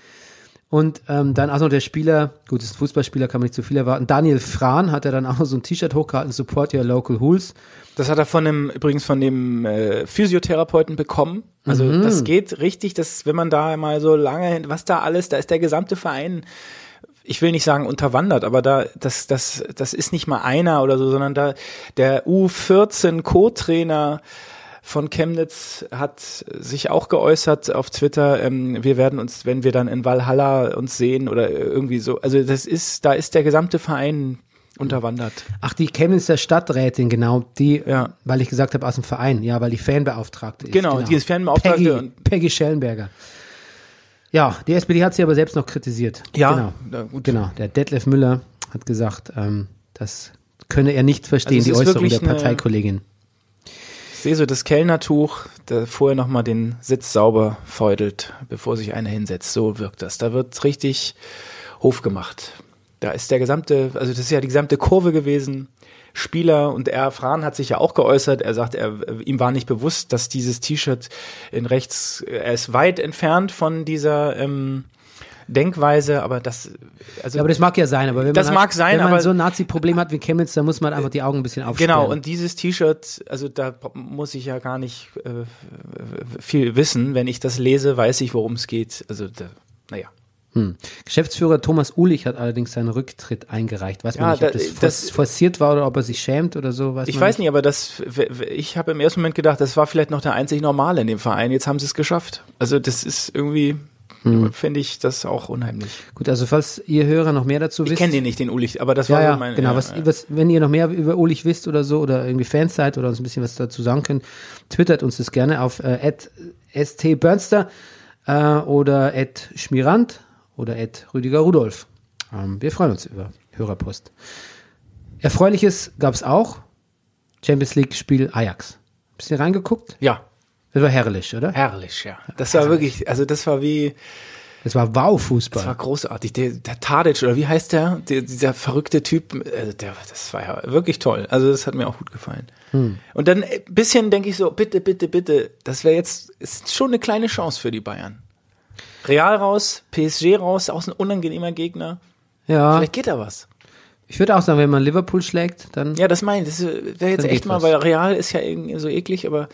Und ähm, dann auch noch der Spieler, gut, ist ein Fußballspieler, kann man nicht zu viel erwarten. Daniel Frahn hat er dann auch noch so ein T-Shirt hochgehalten, Support Your Local Hools. Das hat er von dem, übrigens von dem äh, Physiotherapeuten bekommen. Also Mhm. das geht richtig, dass wenn man da mal so lange, hin- was da alles, da ist der gesamte Verein, ich will nicht sagen unterwandert, aber da, das, das, das ist nicht mal einer oder so, sondern da der U14 Co-Trainer von Chemnitz hat sich auch geäußert auf Twitter, ähm, wir werden uns, wenn wir dann in Valhalla uns sehen oder irgendwie so, also das ist, da ist der gesamte Verein unterwandert. Ach, die Chemnitzer Stadträtin, genau, die, Ja. weil ich gesagt habe, aus dem Verein, ja, weil die Fanbeauftragte ist. Genau, die ist Fanbeauftragte Peggy, und- Peggy Schellenberger. Ja, die SPD hat sie aber selbst noch kritisiert. Ja, genau. Genau, der Detlef Müller hat gesagt, ähm, das könne er nicht verstehen, Also die Äußerung der Parteikollegin. Sehe so das Kellnertuch, da vorher nochmal den Sitz sauber feudelt, bevor sich einer hinsetzt. So wirkt das. Da wird richtig Hof gemacht. Da ist der gesamte, also das ist ja die gesamte Kurve gewesen. Spieler und er, Fran hat sich ja auch geäußert. Er sagt, er, ihm war nicht bewusst, dass dieses T-Shirt in rechts, er ist weit entfernt von dieser ähm, Denkweise, aber das, also Ja, aber das mag ja sein, aber wenn Das man, mag sein, wenn man aber- so ein Nazi-Problem hat wie Chemnitz, dann muss man einfach die Augen ein bisschen aufsperren. Genau, und dieses T-Shirt, also da muss ich ja gar nicht äh, viel wissen. Wenn ich das lese, weiß ich, worum es geht. Also, da, naja. Hm. Geschäftsführer Thomas Ulich hat allerdings seinen Rücktritt eingereicht. Weiß man Ja, nicht, ob da- das, for- das- forciert war oder ob er sich schämt oder so. Weiß Ich man weiß nicht, aber das, ich habe im ersten Moment gedacht, das war vielleicht noch der einzig Normale in dem Verein. Jetzt haben sie es geschafft. Also, das ist irgendwie, Hm. finde ich das auch unheimlich. Gut, also falls ihr Hörer noch mehr dazu Ich wisst. kenne den nicht, den Ulich, aber das Ja, war ja, so mein. genau. ja, was, ja. was, wenn ihr noch mehr über Ulich wisst oder so oder irgendwie Fans seid oder uns ein bisschen was dazu sagen könnt, twittert uns das gerne auf äh, @stbernster äh, oder @schmirand oder Rüdiger Rudolf. Ähm, wir freuen uns über Hörerpost. Erfreuliches gab es auch. Champions League Spiel Ajax. Bisschen reingeguckt? Ja, Das war herrlich, oder? herrlich, ja. Das war wirklich, also das war wie, Das war Wow-Fußball. Das war großartig. Der, der Tadic, oder wie heißt der? der dieser verrückte Typ, also der, das war ja wirklich toll. Also das hat mir auch gut gefallen. Und dann ein bisschen denke ich so, bitte, bitte, bitte, das wäre jetzt, ist schon eine kleine Chance für die Bayern. Real raus, PSG raus, auch ein unangenehmer Gegner. ja, Vielleicht geht da was. Ich würde auch sagen, wenn man Liverpool schlägt, dann Ja, das meine ich. Das wäre jetzt echt mal, was. weil Real ist ja irgendwie so eklig, aber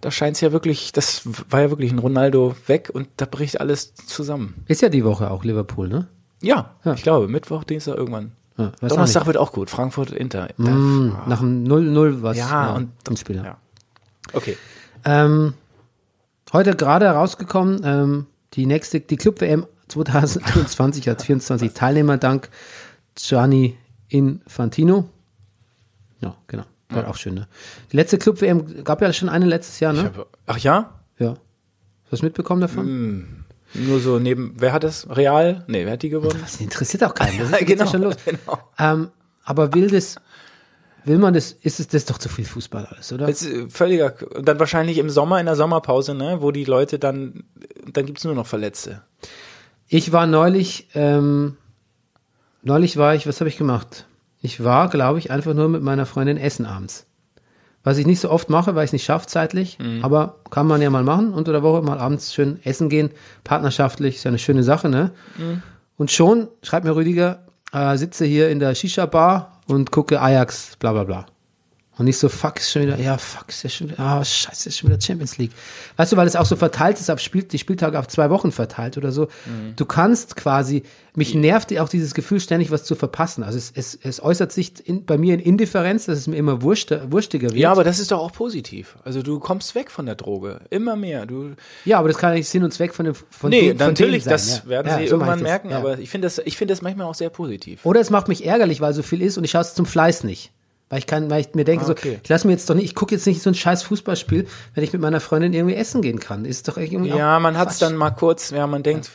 da scheint es ja wirklich, das war ja wirklich ein Ronaldo weg und da bricht alles zusammen. ist ja die Woche auch Liverpool, ne? Ja, Ja. ich glaube, Mittwoch, Dienstag irgendwann. Ja, auch Donnerstag nicht. wird auch gut. Frankfurt, Inter. Da- Mm, nach dem 0-0 was. ja, und ein Spiel. ja. Okay. Ähm, heute gerade herausgekommen, ähm, die nächste, die Club WM 2021 hat 24 Teilnehmer dank Gianni Infantino. Ja, genau. War auch schön, ne? Die letzte Club WM gab ja schon eine letztes Jahr, ne? hab, ach ja? Ja. Hast du was mitbekommen davon? Hm. Nur so neben, wer hat das? Real? Nee, wer hat die gewonnen? Das interessiert auch keinen. Das Ja, <laughs> ist genau. schon los. genau. Ähm, aber will das, will man das, ist es das doch zu viel Fußball alles, oder? Das ist völliger, dann wahrscheinlich im Sommer, in der Sommerpause, ne, wo die Leute dann, dann gibt's nur noch Verletzte. Ich war neulich, ähm, neulich war ich, was habe ich gemacht? Ich war, glaube ich, einfach nur mit meiner Freundin essen abends. Was ich nicht so oft mache, weil ich es nicht schaffe zeitlich, aber kann man ja mal machen, unter der Woche mal abends schön essen gehen, partnerschaftlich, ist ja eine schöne Sache, ne? Und schon, schreibt mir Rüdiger, äh, sitze hier in der Shisha-Bar und gucke Ajax, bla bla bla. Und nicht so, fuck, ist schon wieder, ja, fuck, ist ja schon wieder, ah, scheiße, ist schon wieder Champions League. Weißt du, weil es auch so verteilt ist, auf Spiel, die Spieltage auf zwei Wochen verteilt oder so. Du kannst quasi, mich nervt auch dieses Gefühl, ständig was zu verpassen. Also es, es, es äußert sich in, bei mir in Indifferenz, dass es mir immer wurschter, wurstiger wird. Ja, aber das ist doch auch positiv. Also du kommst weg von der Droge. Immer mehr. Du, ja, aber das kann nicht Sinn und Zweck von dem, von nee, dem, von natürlich, sein. das ja. werden ja, sie so irgendwann ich merken, Ja. aber ich finde das, ich finde das manchmal auch sehr positiv. Oder es macht mich ärgerlich, weil so viel ist und ich schaue es zum Fleiß nicht. Weil ich kann, weil ich mir denke, Ah, okay. so, ich lasse mir jetzt doch nicht, ich gucke jetzt nicht so ein scheiß Fußballspiel, wenn ich mit meiner Freundin irgendwie essen gehen kann. Ist doch irgendwie Ja, man hat es dann mal kurz, ja, man denkt,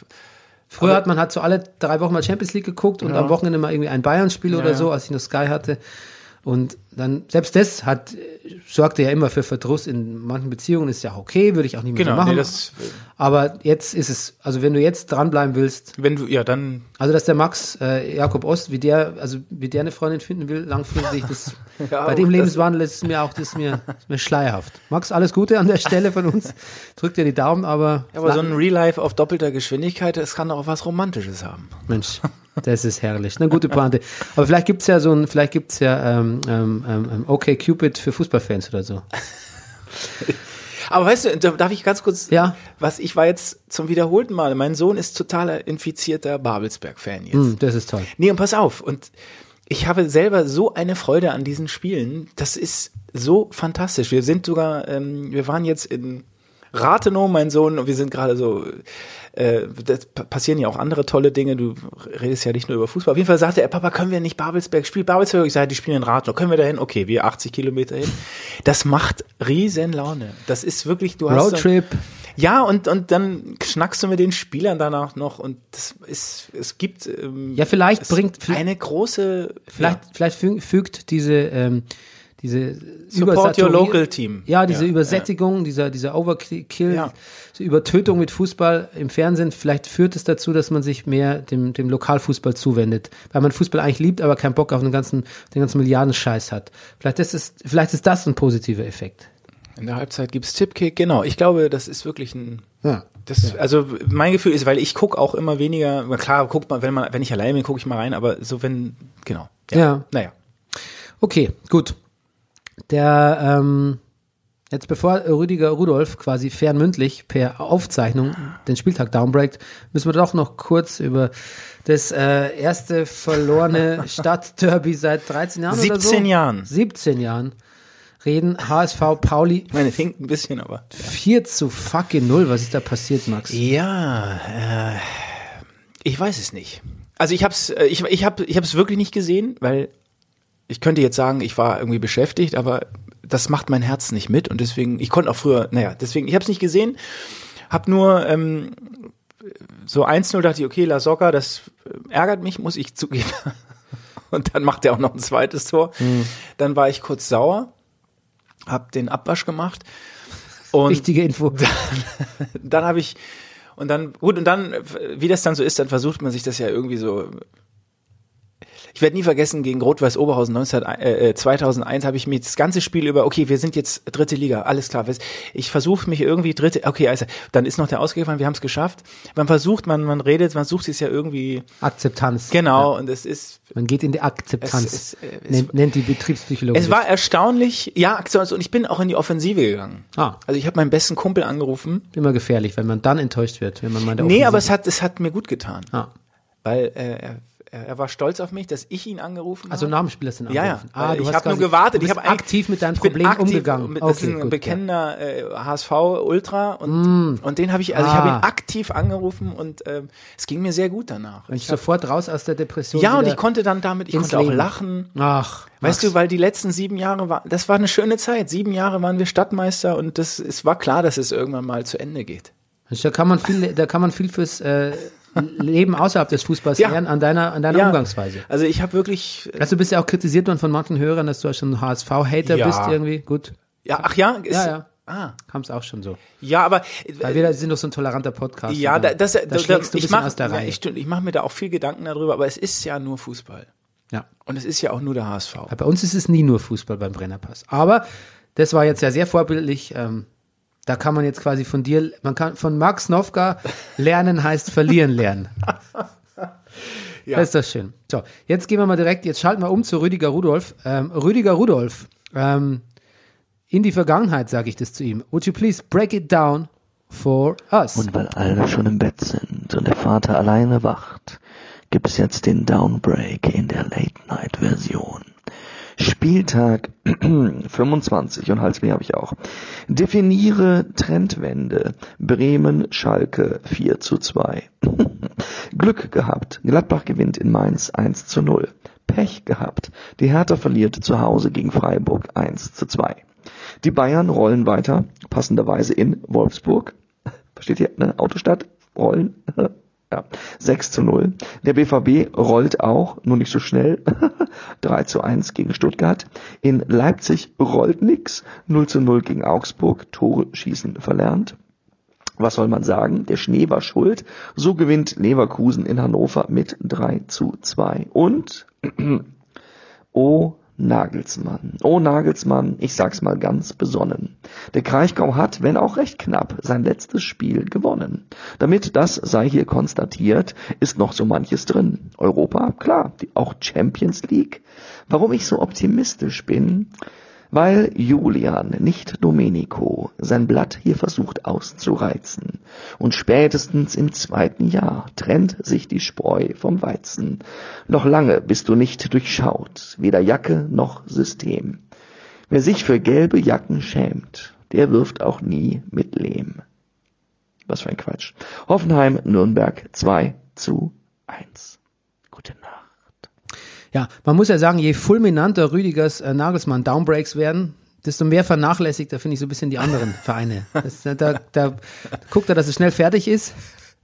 Früher hat man hat so alle drei Wochen mal Champions League geguckt und am Wochenende mal irgendwie ein Bayern-Spiel oder ja. so, als ich noch Sky hatte. Und dann, selbst das hat, äh, sorgte ja immer für Verdruss in manchen Beziehungen, ist ja auch okay, würde ich auch nicht mehr genau, so machen. nee, das, Aber jetzt ist es, also wenn du jetzt dranbleiben willst, wenn du, ja, dann, also dass der Max äh, Jakob Ost, wie der, also wie der eine Freundin finden will, langfristig, das <laughs> Ja, bei dem das- Lebenswandel ist es mir auch, das ist mir, ist mir schleierhaft. Max, alles Gute an der Stelle von uns. <laughs> Drück dir die Daumen, aber, ja, aber so ein Real Life auf doppelter Geschwindigkeit, das kann doch auch was Romantisches haben. Mensch, das ist herrlich. Eine gute Pointe. Aber vielleicht gibt's ja so ein, vielleicht gibt's ja ähm, ähm, ähm, Okay Cupid für Fußballfans oder so. <laughs> Aber weißt du, da- darf ich ganz kurz, Ja. was, ich war jetzt zum wiederholten Mal, mein Sohn ist totaler infizierter Babelsberg-Fan jetzt. Hm, das ist toll. Nee, und pass auf. Und ich habe selber so eine Freude an diesen Spielen. Das ist, so fantastisch. Wir sind sogar, ähm, wir waren jetzt in Rathenow, mein Sohn, und wir sind gerade so, äh, das pa- passieren ja auch andere tolle Dinge. Du redest ja nicht nur über Fußball. Auf jeden Fall sagte er, Papa, können wir nicht Babelsberg spielen? Babelsberg, ich sage, die spielen in Rathenow. Können wir da hin? Okay, wir 80 Kilometer hin. Das macht riesen Laune. Das ist wirklich, du hast so- Roadtrip. ja, und, und dann schnackst du mit den Spielern danach noch und das ist, es gibt ähm, Ja, vielleicht bringt- eine große Vielleicht, vielleicht fü- fügt diese, ähm, diese Support your local team. Ja, diese Ja, Übersättigung, dieser, dieser Overkill, Ja. diese Übertötung mit Fußball im Fernsehen, vielleicht führt es dazu, dass man sich mehr dem, dem Lokalfußball zuwendet. Weil man Fußball eigentlich liebt, aber keinen Bock auf den ganzen, den ganzen Milliardenscheiß hat. Vielleicht ist, es, vielleicht ist das ein positiver Effekt. In der Halbzeit gibt's Tippkick, genau. Ich glaube, das ist wirklich ein Ja. das, also mein Gefühl ist, weil ich guck auch immer weniger, klar, guckt man, wenn man, wenn ich allein bin, gucke ich mal rein, aber so wenn, genau. Ja. Naja. Okay, gut. Der, ähm, jetzt bevor Rüdiger Rudolf quasi fernmündlich per Aufzeichnung den Spieltag downbreakt, müssen wir doch noch kurz über das äh, erste verlorene <laughs> Stadtderby seit 13 Jahren oder so? 17 Jahren. 17 Jahren reden. HSV Pauli Ich meine, hinkt ein bisschen, aber. 4 zu fucking 0. Was ist da passiert, Max? Ja, äh, ich weiß es nicht. Also ich hab's, äh, ich, ich hab, ich hab's wirklich nicht gesehen, weil ich könnte jetzt sagen, ich war irgendwie beschäftigt, aber das macht mein Herz nicht mit und deswegen, ich konnte auch früher, naja, deswegen, ich hab's nicht gesehen, hab nur ähm, so 1-0 dachte ich, okay, La Soca, das äh, ärgert mich, muss ich zugeben. <laughs> Und dann macht er auch noch ein zweites Tor. Dann war ich kurz sauer, hab den Abwasch gemacht. Und Wichtige Info. <laughs> dann habe ich und dann gut und dann wie das dann so ist, dann versucht man sich das ja irgendwie so ich werde nie vergessen, gegen Rot-Weiß Oberhausen 19, äh, 2001 habe ich mir das ganze Spiel über, okay, wir sind jetzt dritte Liga, alles klar. Ich versuche mich irgendwie dritte, okay, also dann ist noch der ausgefallen, wir haben es geschafft. Man versucht, man, man redet, man sucht es ja irgendwie, Akzeptanz. genau, und es ist, Man geht in die Akzeptanz. Es ist, äh, es- nennt, nennt die Betriebspsychologie. es war erstaunlich, ja, und ich bin auch in die Offensive gegangen. Ah. Also ich habe meinen besten Kumpel angerufen. immer gefährlich, wenn man dann enttäuscht wird, wenn man mal der Nee, aber Offensive- es hat, es hat mir gut getan. Ah. Weil äh, er, war stolz auf mich, dass ich ihn angerufen habe. Also nach dem Spiel hast du ihn Ja, ja. angerufen. Ah, du ich habe nur gewartet. Ich habe aktiv mit deinem Problem aktiv umgegangen. Das Okay, ist ein gut, Mm. bekennender äh, HSV-Ultra und, und den habe ich, also ich habe Ah. ihn aktiv angerufen und ähm, es ging mir sehr gut danach. Und Ich hab, sofort raus aus der Depression. ja, und ich konnte dann damit, ich konnte auch Leben. lachen. Ach, Weißt du, weil die letzten sieben Jahre war, das war eine schöne Zeit. Sieben Jahre waren wir Stadtmeister und das, es war klar, dass es irgendwann mal zu Ende geht. Da kann man viel, da kann man viel fürs äh, Leben außerhalb des Fußballs Ja. lernen an deiner, an deiner Ja. Umgangsweise. Also ich habe wirklich, Also du bist ja auch kritisiert worden von manchen Hörern, dass du ja schon HSV-Hater Ja. bist irgendwie. Gut, ja, ach ja, ist, Ja, ja. Ah, kam's auch schon so. ja, aber Weil wir sind doch so ein toleranter Podcast. Ja, da, da, das, da, da, ein ich bisschen mache aus der Reihe. ja, ich, ich mach mir da auch viel Gedanken darüber, aber es ist ja nur Fußball. ja. Und es ist ja auch nur der HSV. Bei uns ist es nie nur Fußball beim Brennerpass. Aber das war jetzt ja sehr vorbildlich. Ähm, da kann man jetzt quasi von dir, man kann von Max Nowka lernen heißt verlieren lernen. <laughs> Ja. Das ist das schön. So, jetzt gehen wir mal direkt, jetzt schalten wir um zu Rüdiger Rudolf. Ähm, Rüdiger Rudolf, ähm, in die Vergangenheit sage ich das zu ihm. Would you please break it down for us? Und weil alle schon im Bett sind und der Vater alleine wacht, gibt es jetzt den Downbreak in der Late-Night-Version. Spieltag <clears throat> 25 und Hals habe ich auch. Definiere Trendwende. Bremen, Schalke 4 zu 2. <laughs> Glück gehabt. Gladbach gewinnt in Mainz 1 zu 0. Pech gehabt. Die Hertha verliert zu Hause gegen Freiburg 1 zu 2. Die Bayern rollen weiter, passenderweise in Wolfsburg. <laughs> Versteht ihr? Ne? Autostadt, rollen. <laughs> ja. 6 zu 0. Der BVB rollt auch, nur nicht so schnell. <laughs> 3 zu 1 gegen Stuttgart. In Leipzig rollt nix. 0 zu 0 gegen Augsburg. Tore schießen verlernt. Was soll man sagen? Der Schnee war schuld. So gewinnt Leverkusen in Hannover mit 3 zu 2. Und, <clears throat> oh Nagelsmann, oh Nagelsmann, ich sag's mal ganz besonnen. Der Kraichgau hat, wenn auch recht knapp, sein letztes Spiel gewonnen. Damit das sei hier konstatiert, ist noch so manches drin. Europa, klar, auch Champions League. Warum ich so optimistisch bin? Weil Julian, nicht Domenico, sein Blatt hier versucht auszureizen. Und spätestens im zweiten Jahr trennt sich die Spreu vom Weizen. Noch lange bist du nicht durchschaut, weder Jacke noch System. Wer sich für gelbe Jacken schämt, der wirft auch nie mit Lehm. Was für ein Quatsch. Hoffenheim, Nürnberg 2 zu 1. Ja, man muss ja sagen, je fulminanter Rüdigers äh, Nagelsmann Downbreaks werden, desto mehr vernachlässigt er, finde ich, so ein bisschen die anderen <laughs> Vereine. Das, da, da, da guckt er, dass es schnell fertig ist.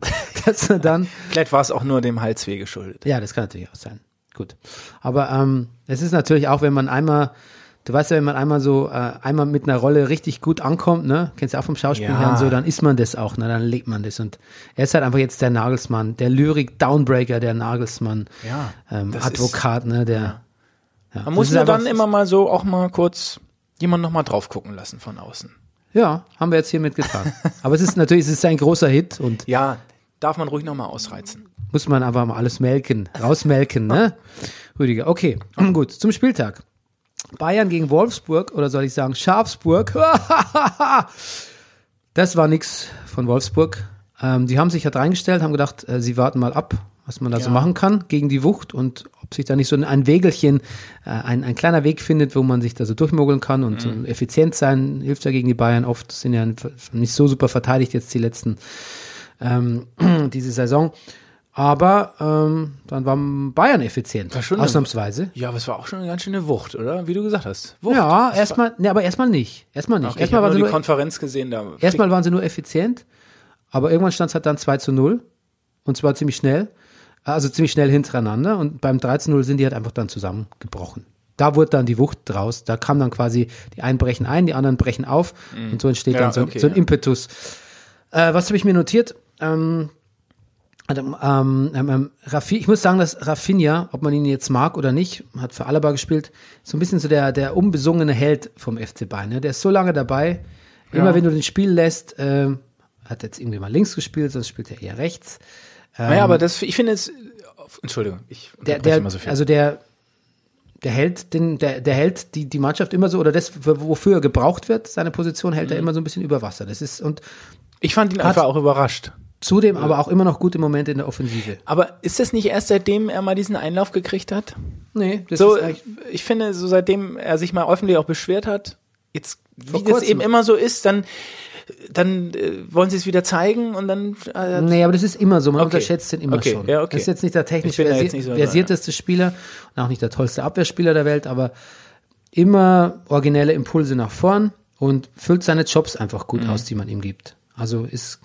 <laughs> dass er dann Vielleicht war es auch nur dem Halsweh geschuldet. Ja, das kann natürlich auch sein. Gut. Aber ähm, es ist natürlich auch, wenn man einmal, du weißt ja, wenn man einmal so, äh, einmal mit einer Rolle richtig gut ankommt, ne, kennst du auch vom Schauspiel Ja. her und so, dann ist man das auch, ne, dann lebt man das. Und er ist halt einfach jetzt der Nagelsmann, der Lyrik-Downbreaker, der Nagelsmann, Ja, ähm, Advokat, ne, der. Ja. Man Das muss ist einfach- dann immer mal so auch mal kurz jemand noch mal drauf gucken lassen von außen. Ja, haben wir jetzt hiermit getan. Aber es ist natürlich, es ist ein großer Hit und Ja, darf man ruhig noch mal ausreizen. muss man einfach mal alles melken, rausmelken, ne? <laughs> Rüdiger. Okay, <clears throat> gut, zum Spieltag. Bayern gegen Wolfsburg oder soll ich sagen Schafsburg? <laughs> das war nix von Wolfsburg. Ähm, die haben sich halt reingestellt, haben gedacht, äh, sie warten mal ab, was man da so Ja. machen kann gegen die Wucht und ob sich da nicht so ein- Wägelchen, äh, ein, ein kleiner Weg findet, wo man sich da so durchmogeln kann und Mhm. so effizient sein, hilft ja gegen die Bayern oft, sind ja nicht so super verteidigt jetzt die letzten ähm, <clears throat> diese Saison. Aber ähm, dann war Bayern effizient, War schon eine- ausnahmsweise. Ja, aber es war auch schon eine ganz schöne Wucht, oder? Wie du gesagt hast. Wucht. Ja, erstmal, ne, aber erstmal nicht. Erstmal nicht. Okay, ich erstmal, habe waren sie nur die nur, Konferenz gesehen. Da erstmal waren sie nur effizient, aber irgendwann stand es halt dann 2 zu 0 und zwar ziemlich schnell, also ziemlich schnell hintereinander und beim 3 zu 0 sind die halt einfach dann zusammengebrochen. Da wurde dann die Wucht draus, da kam dann quasi, die einen brechen ein, die anderen brechen auf und so entsteht Mhm. Ja, dann so, ein- okay, so ein ja. Impetus. Äh, was habe ich mir notiert? Ähm, ähm, ähm, ähm, Rafi, ich muss sagen, dass Rafinha, ob man ihn jetzt mag oder nicht, hat für Alaba gespielt, so ein bisschen so der, der unbesungene Held vom FC Bayern. Ne? Der ist so lange dabei. Immer wenn du den Spiel lässt, ähm, hat jetzt irgendwie mal links gespielt, sonst spielt er eher rechts. naja, aber das, ich finde es, Entschuldigung, ich Der, der, immer so viel. also der, der hält den, der, der hält die, die Mannschaft immer so, oder das, wofür er gebraucht wird, seine Position hält er Mhm. immer so ein bisschen über Wasser. Das ist, und ich fand ihn hat- einfach auch überrascht. Zudem aber auch immer noch gute Momente in der Offensive. Aber ist das nicht erst seitdem er mal diesen Einlauf gekriegt hat? Nee, das So, ist eigentlich, ich finde, so seitdem er sich mal öffentlich auch beschwert hat, jetzt, Vor wie das kurzem. eben immer so ist, dann, dann äh, wollen sie es wieder zeigen und dann, äh, Nee, aber das ist immer so. Man Okay. unterschätzt den immer Okay, schon. ja, okay. Das ist jetzt nicht der technisch versi nicht so versierteste Spieler und auch nicht der tollste Abwehrspieler der Welt, aber immer originelle Impulse nach vorn und füllt seine Jobs einfach gut Mhm. aus, die man ihm gibt. Also ist,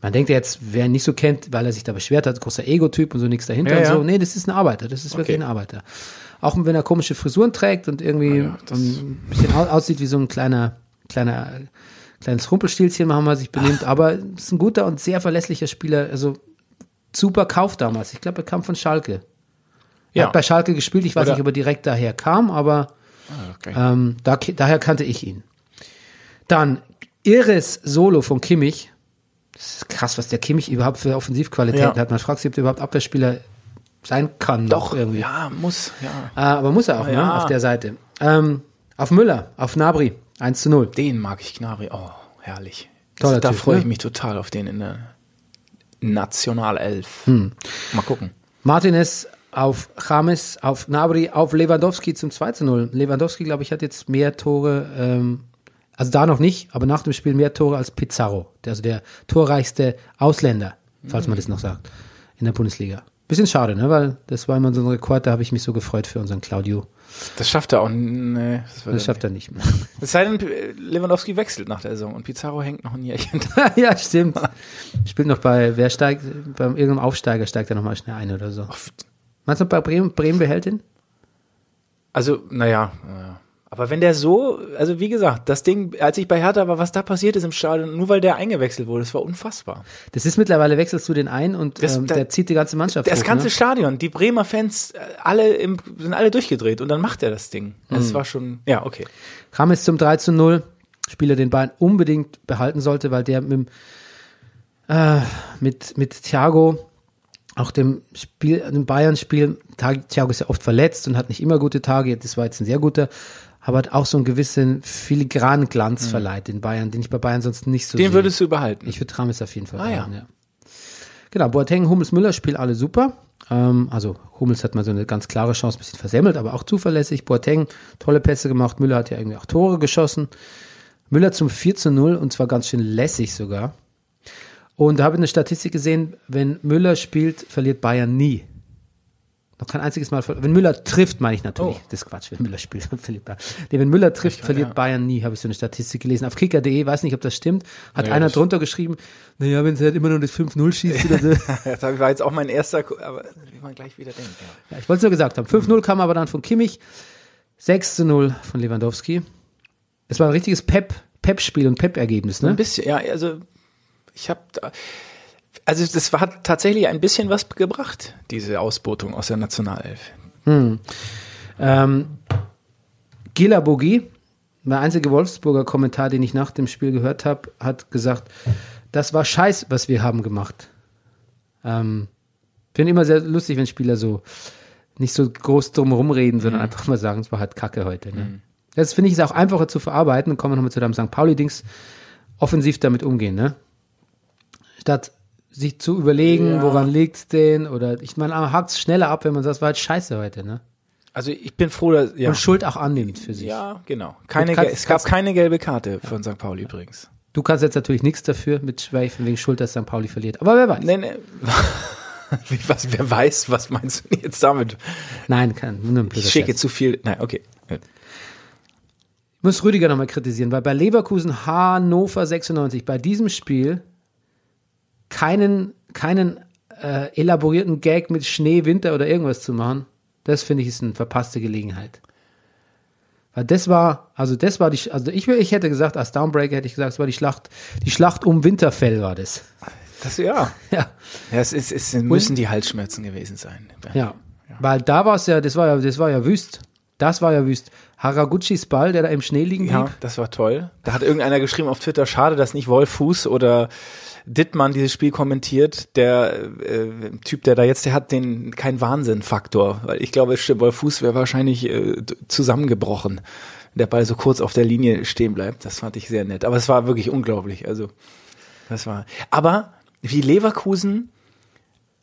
man denkt ja jetzt, wer ihn nicht so kennt, weil er sich da beschwert hat, großer Ego-Typ und so nichts dahinter Ja, und ja. so. Nee, das ist ein Arbeiter. Das ist wirklich Okay. ein Arbeiter. Auch wenn er komische Frisuren trägt und irgendwie Ah ja, ein bisschen au- aussieht wie so ein kleiner, kleiner, kleines Rumpelstilzchen, haben wir sich benimmt, aber ist ein guter und sehr verlässlicher Spieler, also super Kauf damals. Ich glaube, er kam von Schalke. Er Ja. hat bei Schalke gespielt, ich weiß Oder- nicht, ob er direkt daher kam, aber okay. ähm, da, daher kannte ich ihn. Dann irres Solo von Kimmich. Das ist krass, was der Kimmich überhaupt für Offensivqualitäten Ja. hat. Man fragt sich, ob der überhaupt Abwehrspieler sein kann. noch Doch, irgendwie. ja, muss, ja. Äh, aber muss er auch, ne? Ja. Auf der Seite. Ähm, auf Müller, auf Nabri, 1 zu 0. Den mag ich, Gnabry. Oh, herrlich. Toller da Typ, freue ich ne? mich total auf den in der Nationalelf. Hm. Mal gucken. Martinez auf James, auf Nabri, auf Lewandowski zum 2 zu 0. Lewandowski, glaube ich, hat jetzt mehr Tore, ähm, also da noch nicht, aber nach dem Spiel mehr Tore als Pizarro, der, also der torreichste Ausländer, falls man das noch sagt, in der Bundesliga. Bisschen schade, ne? weil das war immer so ein Rekord, da habe ich mich so gefreut für unseren Claudio. Das schafft er auch. Nee, das, Das schafft er nicht mehr. nicht. <laughs> Es sei denn, Lewandowski wechselt nach der Saison und Pizarro hängt noch ein Jährchen da. <laughs> ja, stimmt. Spielt noch bei, wer steigt, bei irgendeinem Aufsteiger steigt er nochmal schnell ein oder so. Meinst du, bei Bremen, Bremen behält ihn? Also, naja, naja. Aber wenn der so, also wie gesagt, das Ding, als ich bei Hertha war, was da passiert ist im Stadion, nur weil der eingewechselt wurde, das war unfassbar. Das ist mittlerweile, wechselst du den ein und Das- ähm, da- der zieht die ganze Mannschaft Das hoch, ganze ne? Stadion, die Bremer Fans, äh, alle im, sind alle durchgedreht und dann macht er das Ding. Mhm. Das war schon, ja, okay. Rames zum 3 zu 0. Spieler, den Bayern unbedingt behalten sollte, weil der mit, äh, mit, mit Thiago, auch dem Spiel, dem Bayern-Spiel, Thiago ist ja oft verletzt und hat nicht immer gute Tage, das war jetzt ein sehr guter, aber hat auch so einen gewissen filigranen Glanz verleiht in Bayern, den ich bei Bayern sonst nicht so Den sehe. würdest du behalten. Ich würde Rames auf jeden Fall Ah, ja. behalten, ja. Genau, Boateng, Hummels, Müller spielen alle super. Ähm, also Hummels hat mal so eine ganz klare Chance, ein bisschen versemmelt, aber auch zuverlässig. Boateng, tolle Pässe gemacht. Müller hat ja irgendwie auch Tore geschossen. Müller zum 4 zu 0 und zwar ganz schön lässig sogar. Und da habe ich eine Statistik gesehen, wenn Müller spielt, verliert Bayern nie. Noch kein einziges Mal. Wenn Müller trifft, meine ich natürlich. Oh. Das ist Quatsch, wenn <laughs> Müller spielt, <laughs> verliert Bayern. Nee, wenn Müller trifft, verliert ja. Bayern nie, habe ich so eine Statistik gelesen. Auf kicker.de, weiß nicht, ob das stimmt, hat Nee, einer drunter geschrieben, naja, wenn sie halt immer nur das 5-0 schießt oder so. <laughs> Das war jetzt auch mein erster, aber wie man gleich wieder denkt. Ja. Ja, ich wollte es nur gesagt haben. 5-0 kam aber dann von Kimmich, 6-0 von Lewandowski. Es war ein richtiges Pep, Pep-Spiel und Pep-Ergebnis, Ein ne? bisschen, ja, also ich habe da, also das hat tatsächlich ein bisschen was gebracht, diese Ausbotung aus der Nationalelf. Ähm, Gila Bogi, der einzige Wolfsburger Kommentar, den ich nach dem Spiel gehört habe, hat gesagt, das war scheiß, was wir haben gemacht. Ähm, Finde immer sehr lustig, wenn Spieler so nicht so groß drum rumreden, sondern einfach mal sagen, es war halt Kacke heute. Ne? Das finde ich ist auch einfacher zu verarbeiten. Kommen wir nochmal zu deinem St. Pauli-Dings. Offensiv damit umgehen, ne? Statt sich zu überlegen, Ja. woran liegt's denn? Oder ich meine, man hakt schneller ab, wenn man sagt, es war halt scheiße heute, ne? Also ich bin froh, dass ja, Und Schuld auch annimmt für sich. ja genau. Keine, kannst- es gab kannst- keine gelbe Karte von St. Pauli übrigens. Du kannst jetzt natürlich nichts dafür mit Schweifen wegen Schuld, dass St. Pauli verliert. Aber wer weiß. Nee, nee. <laughs> Was, wer weiß, was meinst du jetzt damit? Nein, kann nur ein blöder Ich schicke zu viel. Nein, okay. Ich muss Rüdiger nochmal kritisieren, weil bei Leverkusen Hannover 96 bei diesem Spiel keinen, keinen äh, elaborierten Gag mit Schnee, Winter oder irgendwas zu machen, das finde ich ist eine verpasste Gelegenheit. Weil das war, also das war die, also ich, ich hätte gesagt, als Downbreaker hätte ich gesagt, es war die Schlacht, die Schlacht um Winterfell war das. Das, ja. <laughs> Ja. ja es, ist, es müssen die Halsschmerzen gewesen sein. Ja, weil da war es ja, das war ja, das war ja wüst. Das war ja wüst. Haraguchis Ball, der da im Schnee liegen blieb. Ja, das war toll. Da hat irgendeiner geschrieben auf Twitter, schade, dass nicht Wolf Fuß oder Dittmann dieses Spiel kommentiert. Der äh, Typ, der da jetzt, der hat den keinen Wahnsinn-Faktor, weil ich glaube, Wolf Fuß wäre wahrscheinlich äh, zusammengebrochen, wenn der Ball so kurz auf der Linie stehen bleibt. Das fand ich sehr nett. Aber es war wirklich unglaublich. Also das war. Aber wie Leverkusen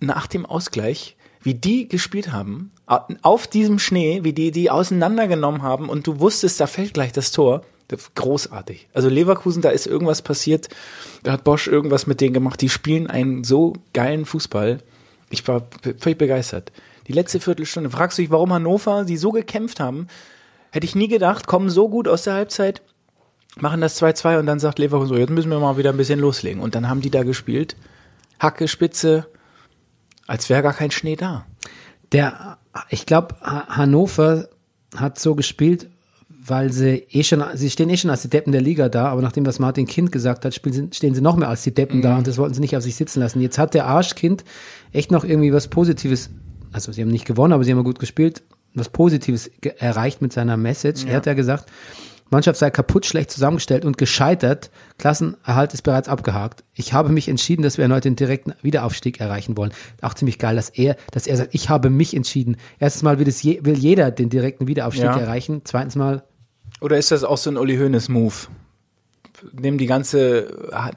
nach dem Ausgleich, wie die gespielt haben, au- auf diesem Schnee, wie die die auseinandergenommen haben und du wusstest, da fällt gleich das Tor. Großartig. Also Leverkusen, da ist irgendwas passiert, da hat Bosch irgendwas mit denen gemacht, die spielen einen so geilen Fußball. Ich war völlig begeistert. Die letzte Viertelstunde, fragst du dich, warum Hannover, die so gekämpft haben, hätte ich nie gedacht, kommen so gut aus der Halbzeit, machen das 2-2 und dann sagt Leverkusen so, jetzt müssen wir mal wieder ein bisschen loslegen. Und dann haben die da gespielt. Hacke, Spitze, als wäre gar kein Schnee da. Der, ich glaube, Hannover hat so gespielt, weil sie eh schon, sie stehen eh schon als die Deppen der Liga da, aber nachdem was Martin Kind gesagt hat, sie, stehen sie noch mehr als die Deppen da und das wollten sie nicht auf sich sitzen lassen. Jetzt hat der Arschkind echt noch irgendwie was Positives, also sie haben nicht gewonnen, aber sie haben gut gespielt, was Positives erreicht mit seiner Message. Er hat ja gesagt, Mannschaft sei kaputt, schlecht zusammengestellt und gescheitert. Klassenerhalt ist bereits abgehakt. Ich habe mich entschieden, dass wir erneut den direkten Wiederaufstieg erreichen wollen. Auch ziemlich geil, dass er, dass er sagt, ich habe mich entschieden. Erstens mal will, es je, will jeder den direkten Wiederaufstieg Ja. erreichen. Zweitens mal, Oder ist das auch so ein Uli Hoeneß Move? Nehmen die ganze,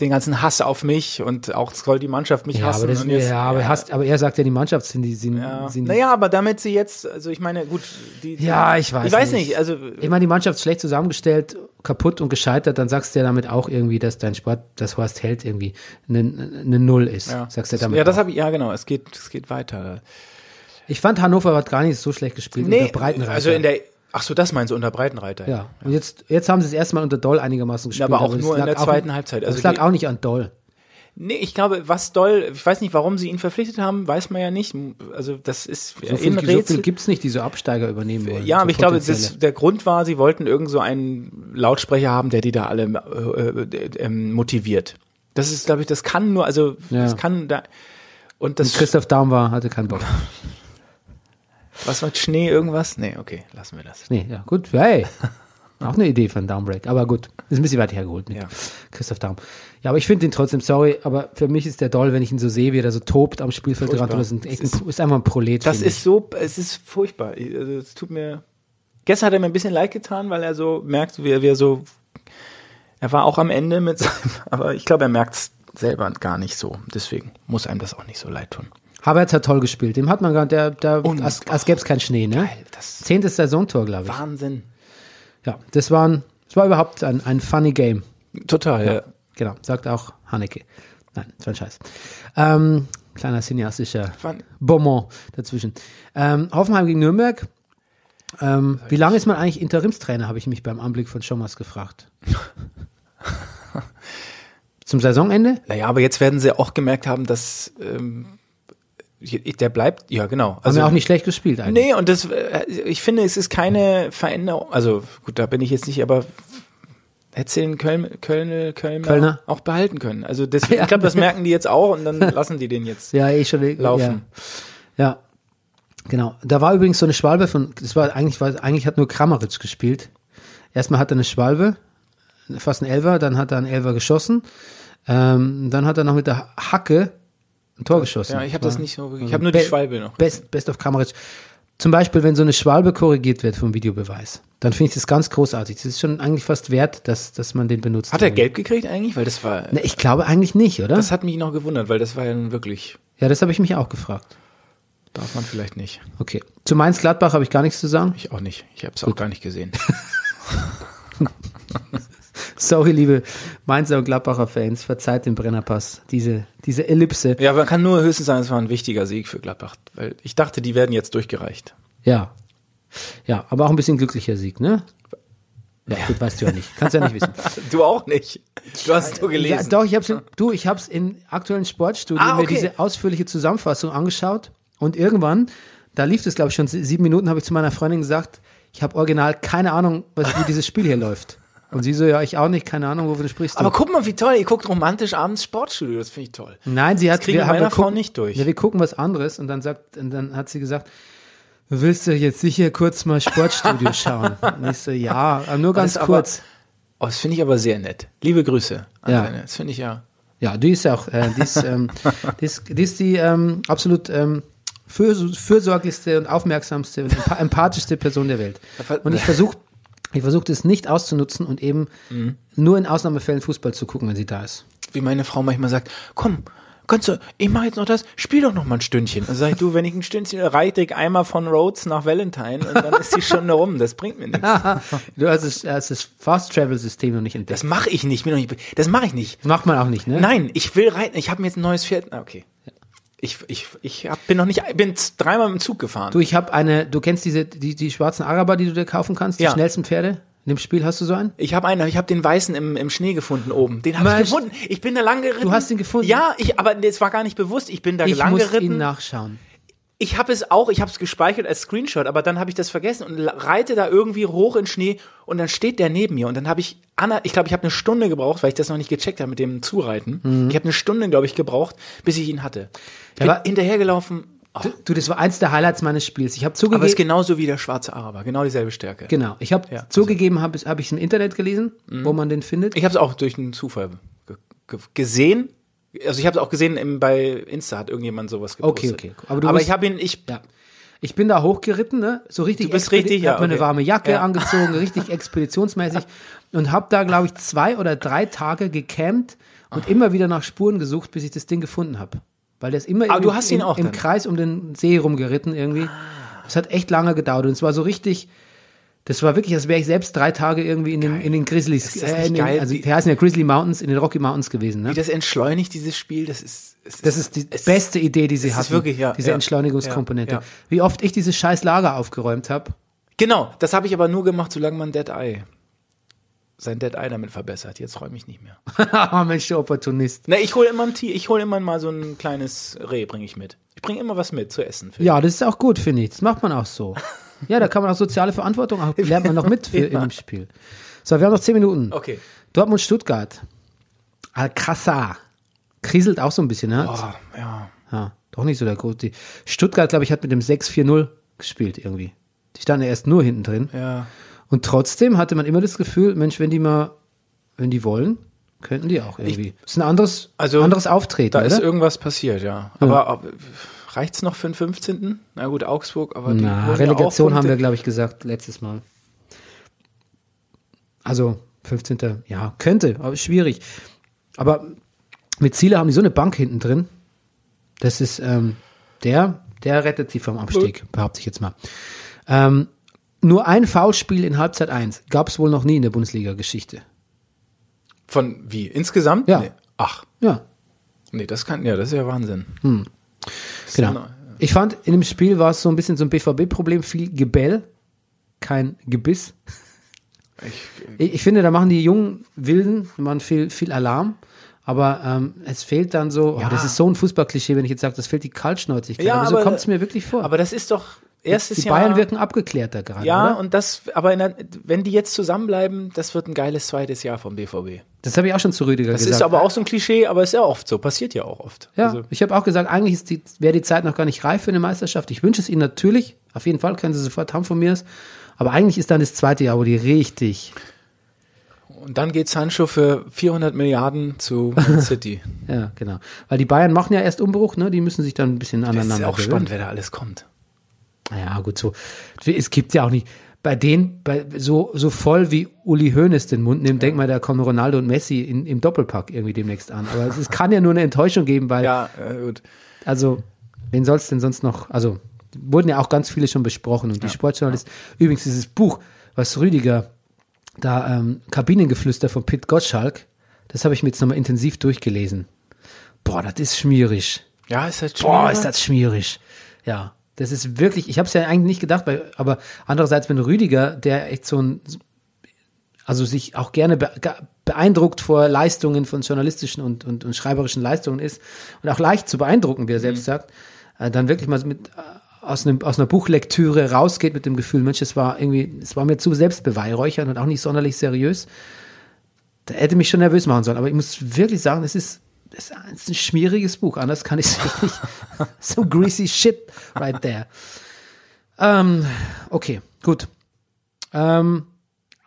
den ganzen Hass auf mich und auch soll die Mannschaft mich ja, hassen. aber, das, jetzt, ja, aber, Hast, aber er sagt ja, die Mannschaft sind die, sind, ja. sind Naja, aber damit sie jetzt, also ich meine, gut, die, Ja, ich weiß Ich weiß nicht. nicht, also Ich meine, die Mannschaft schlecht zusammengestellt, kaputt und gescheitert, dann sagst du ja damit auch irgendwie, dass dein Sport, das Horst Held irgendwie eine, eine Null ist. ja, Sagst du damit ja, das habe ich, ja genau, es geht, es geht weiter. Ich fand Hannover hat gar nicht so schlecht gespielt Breitenreiter. also in der, ach so, das meinst du unter Breitenreiter? ja. Und jetzt, jetzt haben sie es erstmal unter Doll einigermaßen gespielt. aber auch es nur in der zweiten Halbzeit. Also Also es lag auch nicht an Doll. Nee, ich glaube, was doll, ich weiß nicht, warum sie ihn verpflichtet haben, weiß man ja nicht. Also das ist So viel, ein so Rätsel. viel gibt's nicht, die so Absteiger übernehmen wollen. ja, so aber ich glaube, das, der Grund war, sie wollten irgend so einen Lautsprecher haben, der die da alle äh, äh, ähm, motiviert. Das ist, glaube ich, das kann nur, also Ja. das kann da und das Und Christoph Daum war, hatte keinen Bock. <laughs> was war Schnee irgendwas? Nee, okay, lassen wir das. Nee, ja, gut. Hey. Auch eine Idee von Dowmbreak. Aber gut, ist ein bisschen weit hergeholt mit Ja. Christoph Daum. Ja, aber ich finde ihn trotzdem, sorry, aber für mich ist der Doll, wenn ich ihn so sehe, wie er da so tobt am Spielfeldrand. Das ist, ein, ein, ist einfach ein Prolet. Das ist so, es ist furchtbar. Also es tut mir. Gestern hat er mir ein bisschen leid getan, weil er so merkt, wie er, wie er so. Er war auch am Ende mit seinem, <laughs> aber ich glaube, er merkt es selber gar nicht so. Deswegen muss einem das auch nicht so leid tun. Havertz hat toll gespielt. Dem hat man gar, der, der, Und- als, als gäbe es keinen Schnee, ne? Geil, das- Zehntes Saisontor, glaube ich. Wahnsinn. Ja, das war, ein, das war überhaupt ein, ein funny Game. Total, ja. Genau, sagt auch Haneke. Nein, das war ein Scheiß. Ähm, kleiner cineastischer Fun- Bonbon dazwischen. Ähm, Hoffenheim gegen Nürnberg. Ähm, wie lange ist man eigentlich Interimstrainer, habe ich mich beim Anblick von Schommers gefragt. <laughs> Zum Saisonende? Naja, aber jetzt werden sie auch gemerkt haben, dass ähm, der bleibt, ja genau. Also, auch nicht schlecht gespielt eigentlich. Nee, und das, äh, ich finde, es ist keine Veränderung, also gut, da bin ich jetzt nicht, aber hätte sie den Köln, Köln, Köln Kölner? auch behalten können. Also das, <laughs> Ja. ich glaube, das merken die jetzt auch und dann lassen die den jetzt <laughs> Ja, eh schon. laufen. Ja. ja, genau. Da war übrigens so eine Schwalbe von, das war eigentlich, war, eigentlich hat nur Kramaric gespielt. Erstmal hat er eine Schwalbe, fast ein Elfer, dann hat er einen Elfer geschossen, ähm, dann hat er noch mit der Hacke ein Tor geschossen. Ja, ich habe das nicht so, ich habe nur die Be- Schwalbe noch. Best, best of Kramaric. Zum Beispiel, wenn so eine Schwalbe korrigiert wird vom Videobeweis, dann finde ich das ganz großartig. Das ist schon eigentlich fast wert, dass, dass man den benutzt. Hat er gelb gekriegt eigentlich? Weil das war, Ne, ich glaube eigentlich nicht, oder? das hat mich noch gewundert, weil das war ja nun wirklich, ja, das habe ich mich auch gefragt. darf man vielleicht nicht. Okay. Zu Mainz Gladbach habe ich gar nichts zu sagen. Ich auch nicht. Ich habe es auch gar nicht gesehen. <laughs> Sorry, liebe Mainzer und Gladbacher Fans, verzeiht den Brennerpass, diese, diese Ellipse. Ja, man kann nur höchstens sagen, es war ein wichtiger Sieg für Gladbach, weil ich dachte, die werden jetzt durchgereicht. Ja. Ja, aber auch ein bisschen glücklicher Sieg, ne? Ja, gut, weißt du ja nicht. Kannst ja nicht wissen. <laughs> Du auch nicht. Du hast nur Ja, gelesen. doch, ich hab's in, du, ich hab's in aktuellen Sportstudien Ah, mir okay. diese ausführliche Zusammenfassung angeschaut und irgendwann, da lief es glaube ich schon sie- sieben Minuten, habe ich zu meiner Freundin gesagt, ich habe original keine Ahnung, was, wie dieses Spiel hier <laughs> läuft. Und sie so, ja, ich auch nicht, keine Ahnung, wovon du sprichst. Du. Aber guck mal, wie toll. Ihr guckt romantisch abends Sportstudio. Das finde ich toll. Nein, sie hat Das wir meiner wir Frau gucken- nicht durch. Ja, wir gucken was anderes und dann sagt und dann hat sie gesagt, willst du jetzt sicher kurz mal Sportstudio <laughs> schauen? Und ich so, ja, nur ganz Das ist aber- kurz. Oh, das finde ich aber sehr nett. Liebe Grüße an Ja. deine. Das finde ich ja. Ja, die ist auch, äh, die, ist, ähm, die, ist, die ist die ähm, absolut ähm, fürs- fürsorglichste und aufmerksamste und empa- empathischste Person der Welt. Und ich versuche ich versuche das nicht auszunutzen und eben Mhm. nur in Ausnahmefällen Fußball zu gucken, wenn sie da ist. Wie meine Frau manchmal sagt, komm, kannst du, ich mache jetzt noch das, spiel doch noch mal ein Stündchen. Dann sag ich, du, wenn ich ein Stündchen reite ich einmal von Rhodes nach Valentine und dann ist die Stunde rum. Das bringt mir nichts. <laughs> Du hast das, hast das Fast-Travel-System noch nicht entdeckt. Das mache ich nicht. Das mache ich nicht. Das macht man auch nicht, ne? Nein, ich will reiten. Ich habe mir jetzt ein neues Pferd. Okay. Ich, ich, ich hab, bin noch nicht, bin dreimal im Zug gefahren. Du, ich habe eine, du kennst diese, die, die schwarzen Araber, die du dir kaufen kannst, die Ja. schnellsten Pferde? In dem Spiel hast du so einen? Ich habe einen, ich habe den weißen im, im Schnee gefunden oben. Den habe ich gefunden. Ich bin da lang geritten. Du hast ihn gefunden? Ja, ich, aber das war gar nicht bewusst. Ich bin da Ich lang muss geritten. ihn nachschauen. Ich habe es auch, ich habe es gespeichert als Screenshot, aber dann habe ich das vergessen und reite da irgendwie hoch in Schnee und dann steht der neben mir und dann habe ich Anna, ich glaube, ich habe eine Stunde gebraucht, weil ich das noch nicht gecheckt habe mit dem Zureiten. Ich habe eine Stunde, glaube ich, gebraucht, bis ich ihn hatte. Ich bin Mhm. Aber- hinterhergelaufen. Oh, Du, das war eins der Highlights meines Spiels. Ich habe aber es zugegeben, ist genauso wie der schwarze Araber, genau dieselbe Stärke. genau, ich habe Ja, zugegeben, habe hab ich im Internet gelesen, wo man den findet. Ich habe es auch durch einen Zufall ge ge gesehen. Also ich habe es auch gesehen im, bei Insta hat irgendjemand sowas gepostet. Okay, okay. Aber du Aber bist- ich habe ihn, ich Ja. Ich bin da hochgeritten, ne? So richtig. Du bist richtig, ja, Hab mir eine warme Jacke Ja. angezogen, <laughs> richtig expeditionsmäßig und habe da, glaube ich, zwei oder drei Tage gecampt und immer wieder nach Spuren gesucht, bis ich das Ding gefunden habe. Weil der ist immer ihn im, im dann? Kreis um den See rumgeritten irgendwie. Es hat echt lange gedauert und es war so richtig. Das war wirklich, als wäre ich selbst drei Tage irgendwie in den, in den Grizzlies, Ist das äh, in den, also die heißen ja Grizzly Mountains, in den Rocky Mountains gewesen. Ne? wie das entschleunigt dieses Spiel, das ist es Das ist die es beste Idee, die sie es ist hatten. wirklich, ja, diese ja, Entschleunigungskomponente. ja, ja. Wie oft ich dieses scheiß Lager aufgeräumt habe. Genau, das habe ich aber nur gemacht, solange man Dead Eye sein Dead Eye damit verbessert. Jetzt räume ich nicht mehr. <laughs> Ah, Mensch, der Opportunist. Ne, ich hole immer ein Tier, ich hole immer mal so ein kleines Reh, bringe ich mit. Ich bringe immer was mit zu essen. Ja, das ist auch gut, finde ich. Das macht man auch so. <laughs> Ja, da kann man auch soziale Verantwortung, auch, lernt man noch mit <laughs> in dem Spiel. So, wir haben noch zehn Minuten. Okay. Dortmund, Stuttgart. Alcázar. Kriselt auch so ein bisschen, ne? Boah, ja. Ja, doch nicht so der große. Stuttgart, glaube ich, hat mit dem 6-4-0 gespielt irgendwie. Die standen ja erst nur hinten drin. Ja. Und trotzdem hatte man immer das Gefühl, Mensch, wenn die mal, wenn die wollen, könnten die auch irgendwie. das ist ein anderes, Also, anderes Auftreten, Da ist oder? irgendwas passiert, ja. Aber äh, reicht's noch für den 15.? Na gut, Augsburg, aber die Na, Relegation haben wir, glaube ich, gesagt letztes Mal. Also 15. Ja, könnte, aber schwierig. Aber mit Ziele haben die so eine Bank hinten drin. Das ist, ähm, der, der rettet sie vom Abstieg, behaupte ich jetzt mal. Ähm, nur ein Foulspiel in Halbzeit 1 gab es wohl noch nie in der Bundesliga-Geschichte. Von wie? Insgesamt? Ja. Nee. Ach, Ja, nee, das kann, ja, das ist ja Wahnsinn. Genau. Ja, Ich fand, in dem Spiel war es so ein bisschen so ein BVB-Problem, viel Gebell, kein Gebiss. Ich, ich finde, da machen die jungen Wilden, machen viel, viel Alarm. Aber ähm, es fehlt dann so, oh, Ja. das ist so ein Fußballklischee, wenn ich jetzt sage, das fehlt die Kaltschnäuzigkeit. Ja, aber so kommt es mir wirklich vor. Aber das ist doch erstes die Jahr. Bayern wirken abgeklärter gerade. Ja, oder? und das, aber der, wenn die jetzt zusammenbleiben, das wird ein geiles zweites Jahr vom BVB. das habe ich auch schon zu Rüdiger Das gesagt. ist aber auch so ein Klischee, aber ist ja oft so, passiert ja auch oft. Ja, Also, ich habe auch gesagt, eigentlich die, wäre die Zeit noch gar nicht reif für eine Meisterschaft. Ich wünsche es ihnen natürlich. Auf jeden Fall können sie sofort haben von mir. Aber eigentlich ist dann das zweite Jahr, wo die richtig, und dann geht Sancho für 400 Milliarden zu <laughs> City. ja, genau. Weil die Bayern machen ja erst Umbruch, ne? Die müssen sich dann ein bisschen Das aneinander ist ja auch gewöhnen. spannend, wer da alles kommt. Ja, gut, so. Es gibt ja auch nicht, bei denen, bei, so, so voll wie Uli Hoeneß den Mund nimmt, denk mal, da kommen Ronaldo und Messi in, im Doppelpack irgendwie demnächst an. Aber es, es kann ja nur eine Enttäuschung geben, weil, Ja, äh, gut. also, wen soll es denn sonst noch, also, wurden ja auch ganz viele schon besprochen und die Sportjournalisten, übrigens dieses Buch, was Rüdiger, da, ähm, Kabinengeflüster von Pit Gottschalk, das habe ich mir jetzt nochmal intensiv durchgelesen. Boah, das ist schmierig. Ja, ist halt Boah, schwierig. ist das schmierig. Ja, das ist wirklich, ich habe es ja eigentlich nicht gedacht, weil, aber andererseits, wenn Rüdiger, der echt so ein, also sich auch gerne be ge- beeindruckt vor Leistungen von journalistischen und, und, und schreiberischen Leistungen ist und auch leicht zu beeindrucken, wie er selbst sagt, äh, dann wirklich mal mit, äh, aus, einem, aus einer Buchlektüre rausgeht mit dem Gefühl, Mensch, es war irgendwie, es war mir zu selbstbeweihräuchernd und auch nicht sonderlich seriös. Da hätte mich schon nervös machen sollen. Aber ich muss wirklich sagen, es ist, es ist ein schmieriges Buch. Anders kann ich es nicht. <laughs> so greasy shit right there. Ähm, okay, gut. Ähm,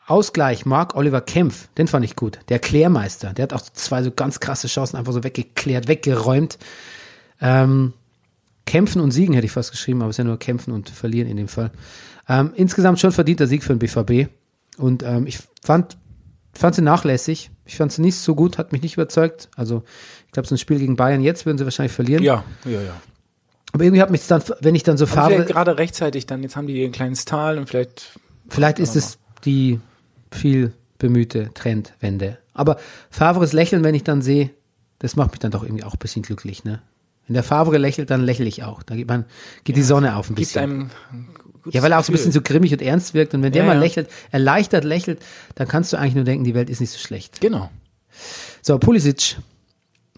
Ausgleich, Marc Oliver Kempf, den fand ich gut. Der Klärmeister, der hat auch zwei so ganz krasse Chancen einfach so weggeklärt, weggeräumt. Ähm, kämpfen und siegen hätte ich fast geschrieben, aber es ist ja nur kämpfen und verlieren in dem Fall. Ähm, insgesamt schon verdienter Sieg für den BVB. Und ähm, ich fand, fand sie nachlässig. Ich fand sie nicht so gut, hat mich nicht überzeugt. Also ich glaube, so ein Spiel gegen Bayern jetzt würden sie wahrscheinlich verlieren. Ja, ja, ja. Aber irgendwie hat mich dann, wenn ich dann so fahre, gerade rechtzeitig, dann jetzt haben die ein kleines Tal und vielleicht Vielleicht ist es die viel bemühte Trendwende. Aber Favres Lächeln, wenn ich dann sehe, das macht mich dann doch irgendwie auch ein bisschen glücklich, ne? Wenn der Favre lächelt, dann lächle ich auch. Da geht man, geht die Sonne auf ein gibt bisschen. einem ein gutes Ja, weil er auch so ein bisschen so grimmig und ernst wirkt. Und wenn der Ja, mal ja. lächelt, erleichtert lächelt, dann kannst du eigentlich nur denken, die Welt ist nicht so schlecht. Genau. So, Pulisic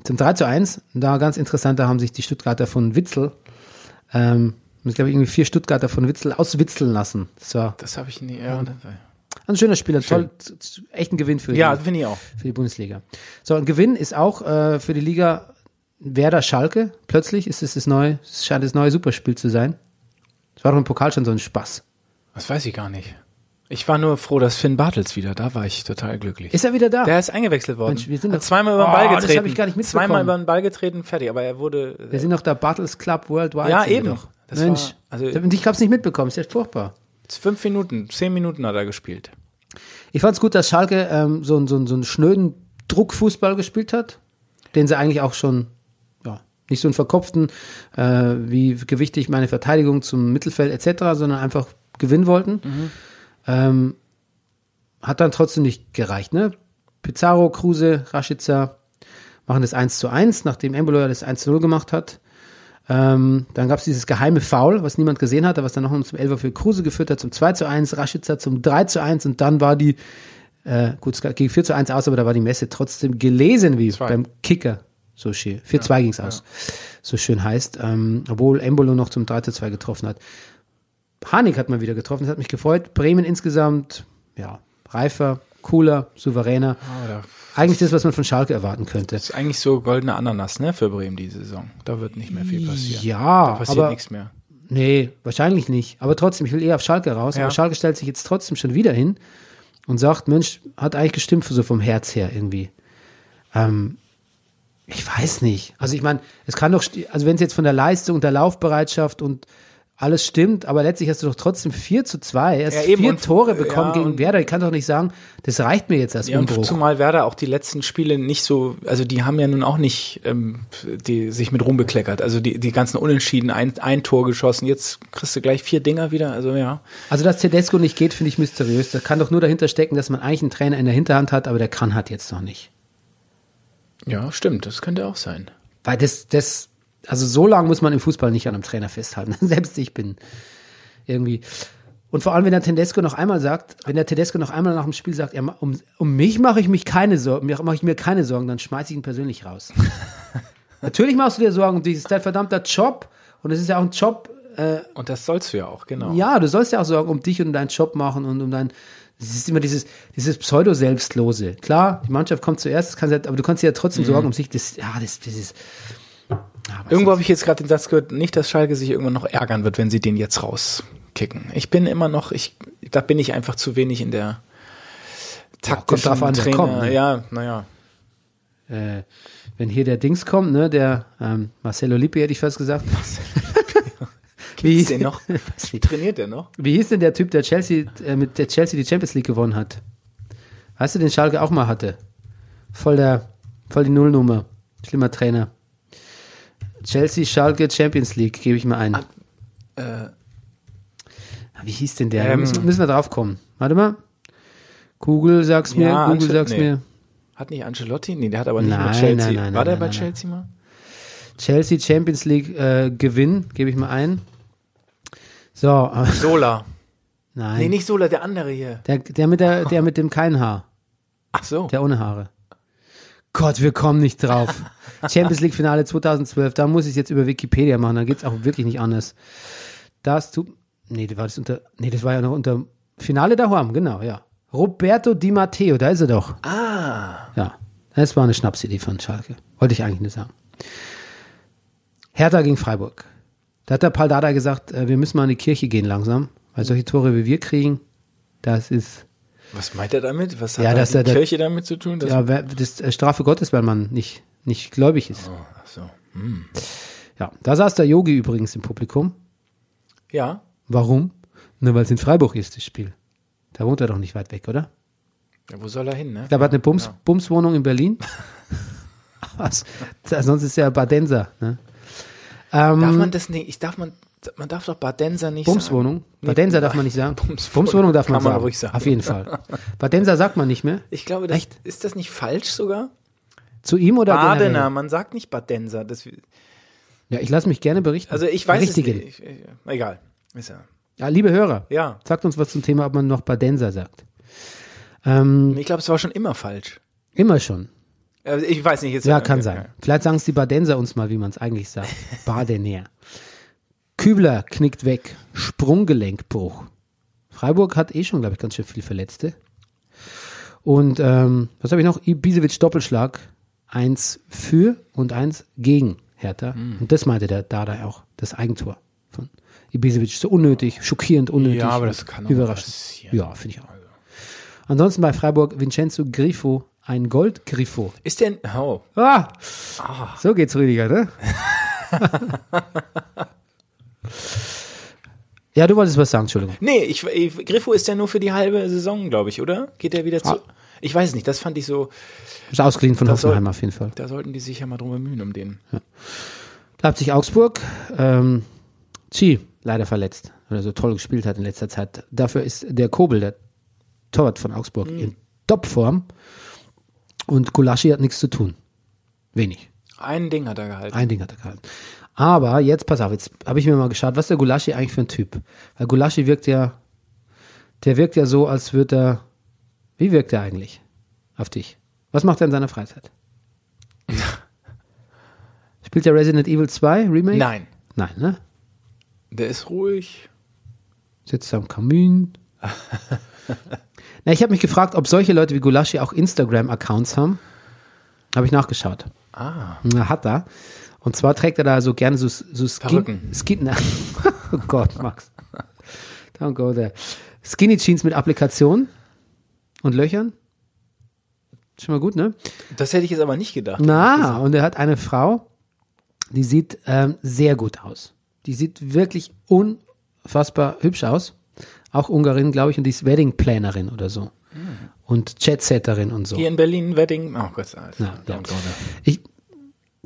zum 3 zu 1. Da ganz interessant, da haben sich die Stuttgarter von Witzel, ähm, ich glaube irgendwie vier Stuttgarter von Witzel auswitzeln lassen. Das war Das habe ich nie. Ja, ein schöner Spieler, toll, z- z- echt ein Gewinn für ja die, finde ich auch. für die Bundesliga. So, ein Gewinn ist auch äh, für die Liga Werder Schalke. Plötzlich ist es das neue, es scheint das neue Superspiel zu sein. Das war doch im Pokal schon so ein Spaß. Das weiß ich gar nicht. Ich war nur froh, dass Finn Bartels wieder, da war ich total glücklich. Ist er wieder da? der ist eingewechselt worden. Mensch, wir sind Hat doch- zweimal über den Oh, Ball das getreten. hab ich gar nicht mitbekommen. Zweimal über den Ball getreten, fertig. Aber er wurde. Wir sind noch der Battles Club Worldwide. Ja, eben. Doch. Das Mensch, war- also- ich hab's nicht mitbekommen, ist echt furchtbar. fünf Minuten, zehn Minuten hat er gespielt. Ich fand's gut, dass Schalke ähm, so, einen- so, so einen schnöden Druckfußball gespielt hat, den sie eigentlich auch schon, nicht so einen verkopften, äh, wie gewichtig meine Verteidigung zum Mittelfeld etc., sondern einfach gewinnen wollten. Ähm, hat dann trotzdem nicht gereicht, ne? Pizarro, Kruse, Rashica machen das 1 zu 1, nachdem Embolo das 1 zu 0 gemacht hat. Ähm, dann gab es dieses geheime Foul, was niemand gesehen hatte, was dann noch zum 11er für Kruse geführt hat, zum 2 zu 1, Rashica zum 3 zu 1 und dann war die, äh, gut, es ging 4 zu 1 aus, aber da war die Messe trotzdem gelesen, wie Zwei. beim Kicker. So schön. 4-2 ging's aus. So schön heißt, ähm, obwohl Embolo noch zum 3 zu 2 getroffen hat. Hanik hat mal wieder getroffen, das hat mich gefreut. Bremen insgesamt, ja, reifer, cooler, souveräner. Ah, da- Eigentlich das, was man von Schalke erwarten könnte. Das ist eigentlich so goldene Ananas, ne, für Bremen die Saison. Da wird nicht mehr viel passieren. Ja, da passiert aber nichts mehr. nee, wahrscheinlich nicht. Aber trotzdem, ich will eher auf Schalke raus. Ja. Aber Schalke stellt sich jetzt trotzdem schon wieder hin und sagt, Mensch, hat eigentlich gestimmt für so vom Herz her irgendwie. Ähm, ich weiß nicht. Also ich meine, es kann doch, also wenn es jetzt von der Leistung, der Laufbereitschaft und alles stimmt, aber letztlich hast du doch trotzdem 4 zu 2, er Ja, vier und- Tore bekommen ja, gegen und- Werder. Ich kann doch nicht sagen, das reicht mir jetzt als Ja, und Umbruch. zumal Werder auch die letzten Spiele nicht so, also die haben ja nun auch nicht ähm, die, sich mit Ruhm bekleckert. Also die, die ganzen Unentschieden, ein, ein Tor geschossen, jetzt kriegst du gleich vier Dinger wieder, also ja. Also, dass Tedesco nicht geht, finde ich mysteriös. Da kann doch nur dahinter stecken, dass man eigentlich einen Trainer in der Hinterhand hat, aber der kann hat jetzt noch nicht. Ja, stimmt, das könnte auch sein. Weil das, das, also so lange muss man im Fußball nicht an einem Trainer festhalten. <laughs> Selbst ich bin irgendwie. Und vor allem, wenn der Tedesco noch einmal sagt, wenn der Tedesco noch einmal nach dem Spiel sagt, ja, um, um mich mache ich mich keine Sorgen, mache ich mir keine Sorgen, dann schmeiße ich ihn persönlich raus. <laughs> Natürlich machst du dir Sorgen um dich, das ist dein verdammter Job und es ist ja auch ein Job, Und das sollst du ja auch, genau. ja, du sollst ja auch Sorgen um dich und deinen Job machen und um dein, es ist immer dieses, dieses Pseudo-Selbstlose. Klar, die Mannschaft kommt zuerst, das kann, sie- aber du kannst dir ja trotzdem Sorgen um sich, das, ja, das, das ist, Irgendwo habe ich jetzt gerade den Satz gehört, nicht, dass Schalke sich irgendwann noch ärgern wird, wenn sie den jetzt rauskicken. Ich bin immer noch, ich, da bin ich einfach zu wenig in der taktischen an, wer Trainer. kommt, ne? Ja, naja. äh, wenn hier der Dings kommt, ne, der ähm, Marcelo Lippi hätte ich fast gesagt. Wie Gibt's hieß, den noch? <laughs> Trainiert der noch? wie hieß denn der Typ, der Chelsea, äh, mit der Chelsea die Champions League gewonnen hat? Weißt du, den Schalke auch mal hatte? Voll der, voll die Nullnummer. Schlimmer Trainer. Chelsea, Schalke, Champions League, gebe ich mal ein. Äh, Wie hieß denn der? Ähm, müssen, müssen wir drauf kommen. Warte mal. Google sag's mir, Ja, Google Ance- sag's nee. mir. hat nicht Ancelotti? Nee, der hat aber nicht Nein, mit Chelsea. nein, nein, War der bei Chelsea mal? Chelsea Champions League äh, Gewinn, gebe ich mal ein. So, Sola. <laughs> nein. Nee, nicht Sola, der andere hier. Der, der mit der, der mit dem kein Haar. Ach so. Der ohne Haare. Gott, wir kommen nicht drauf. <laughs> Champions League Finale 2012, da muss ich jetzt über Wikipedia machen, da geht's auch wirklich nicht anders. Das tut, nee, das war das unter, nee, das war ja noch unter Finale daheim, genau, ja. Roberto Di Matteo, da ist er doch. Ah. Ja, das war eine Schnapsidee von Schalke. Wollte ich eigentlich nur sagen. Hertha gegen Freiburg. Da hat der Paldada gesagt, äh, wir müssen mal in die Kirche gehen langsam, weil solche Tore wie wir kriegen, das ist, Was meint er damit? Was hat Ja, da die da- Kirche damit zu tun? Ja, das ist Strafe Gottes, weil man nicht, nicht gläubig ist. Oh, ach so. Ja, da saß der Yogi übrigens im Publikum. Ja. Warum? Nur weil es in Freiburg ist, das Spiel. Da wohnt er doch nicht weit weg, oder? ja. Wo soll er hin, ne? Glaube, er hat eine Bums, Bumswohnung in Berlin. <laughs> <laughs> Was? Sonst ist er Badenser. Ne? Darf Ähm, man das nicht? Ich darf man, man darf doch Badenser nicht Bumswohnung? sagen. Nee, Badenser darf man nicht sagen. Bumswohnung Bumswohnung darf man, kann man sagen. ruhig sagen. Auf jeden Fall. <laughs> Badenser sagt man nicht mehr. Ich glaube, das, Echt? ist das nicht falsch sogar? Zu ihm oder Badener, generell? man sagt nicht Badenser. Das, Ja, ich lasse mich gerne berichten. also ich weiß Berichtigen. es nicht. Ich, ich, egal. Ist ja. Ja, liebe Hörer, Ja. sagt uns was zum Thema, ob man noch Badenser sagt. Ähm, Ich glaube, es war schon immer falsch. immer schon. Also ich weiß nicht jetzt. Ja, kann sein. Vielleicht sagen es die Badenser uns mal, wie man es eigentlich sagt. <laughs> Badener. Kübler knickt weg. Sprunggelenkbruch. Freiburg hat eh schon, glaube ich, ganz schön viele Verletzte. Und ähm, was habe ich noch? Ibisevic Doppelschlag. Eins für und eins gegen Hertha. Hm. Und das meinte der Dada auch. Das Eigentor von Ibisevic. So unnötig, schockierend unnötig. Ja, aber das kann auch Überraschend. passieren. Ja, finde ich auch. Ansonsten bei Freiburg Vincenzo Grifo. Ein Gold-Grifo. Ist der. Oh. Ah, so geht's Rüdiger, ne? <laughs> ja, du wolltest was sagen, Entschuldigung. Nee, ich, ich, Griffo ist ja nur für die halbe Saison, glaube ich, oder? Geht er wieder zu. Ah. Ich weiß nicht, das fand ich so. Ist ausgeliehen von Das soll- Hoffenheim auf jeden Fall. Da sollten die sich ja mal drum bemühen, um den. Leipzig-Augsburg. Ähm, Chi, leider verletzt, weil er so toll gespielt hat in letzter Zeit. Dafür ist der Kobel, der Torwart von Augsburg, in Topform. Und Gulaschi hat nichts zu tun. Wenig. Ein Ding hat er gehalten. Ein Ding hat er gehalten. Aber jetzt, pass auf, jetzt habe ich mir mal geschaut, was ist der Gulaschi eigentlich für ein Typ? Weil Gulaschi wirkt ja, der wirkt ja so, als würde er, wie wirkt er eigentlich auf dich? Was macht er in seiner Freizeit? <laughs> Spielt er Resident Evil 2 Remake? Nein. Nein, ne? Der ist ruhig. Sitzt am Kamin. Na, ich habe mich gefragt, ob solche Leute wie Gulaschi auch Instagram-Accounts haben. Habe ich nachgeschaut. Ah. Na, hat er. Und zwar trägt er da so gerne so, so Skin, <laughs> oh Gott, Max. Don't go there. Skinny Jeans mit Applikation und Löchern. Schon mal gut, ne? Das hätte ich jetzt aber nicht gedacht. Na, und er hat eine Frau, die sieht ähm, sehr gut aus. Die sieht wirklich unfassbar hübsch aus. Auch Ungarin, glaube ich, und die ist Wedding-Planerin oder so. Und Jet-Setterin und so. Hier in Berlin, Wedding, oh Gott, alles. Ja, ja. Ich,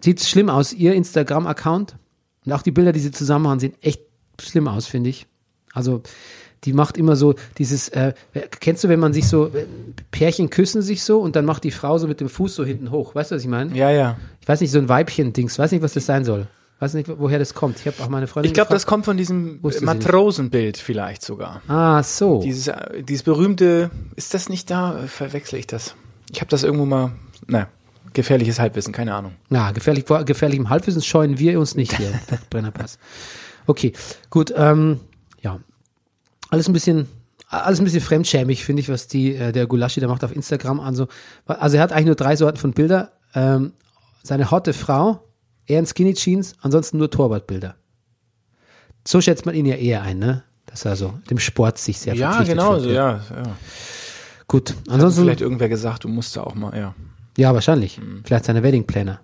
sieht schlimm aus. Ihr Instagram-Account und auch die Bilder, die sie zusammen machen, sehen echt schlimm aus, finde ich. Also, die macht immer so dieses, äh, kennst du, wenn man sich so, äh, Pärchen küssen sich so und dann macht die Frau so mit dem Fuß so hinten hoch. Weißt du, was ich meine? Ja, ja. Ich weiß nicht, so ein Weibchen-Dings. Weiß nicht, was das sein soll. Weiß nicht, woher das kommt. Ich habe auch meine Freundin Ich glaube, das kommt von diesem Matrosenbild vielleicht sogar. Ah, so. Dieses, äh, dieses berühmte, ist das nicht da? Verwechsel ich das? Ich habe das irgendwo mal, na, gefährliches Halbwissen, keine Ahnung. Na, gefährlich, vor gefährlichem Halbwissen scheuen wir uns nicht hier. <laughs> Brennerpass. Okay, gut. Ähm, ja, alles ein bisschen, alles ein bisschen fremdschämig, finde ich, was die äh, der Gulaschi da macht auf Instagram. Also, also er hat eigentlich nur drei Sorten von Bilder. Ähm, seine hotte Frau, er in Skinny Jeans, ansonsten nur Torwartbilder. So schätzt man ihn ja eher ein, ne? Dass er so dem Sport sich sehr Ja, verpflichtet genau, so, ja, ja. Gut, Hat ansonsten vielleicht irgendwer gesagt, du musst da auch mal, ja. Ja, wahrscheinlich. Vielleicht seine Wedding Planner.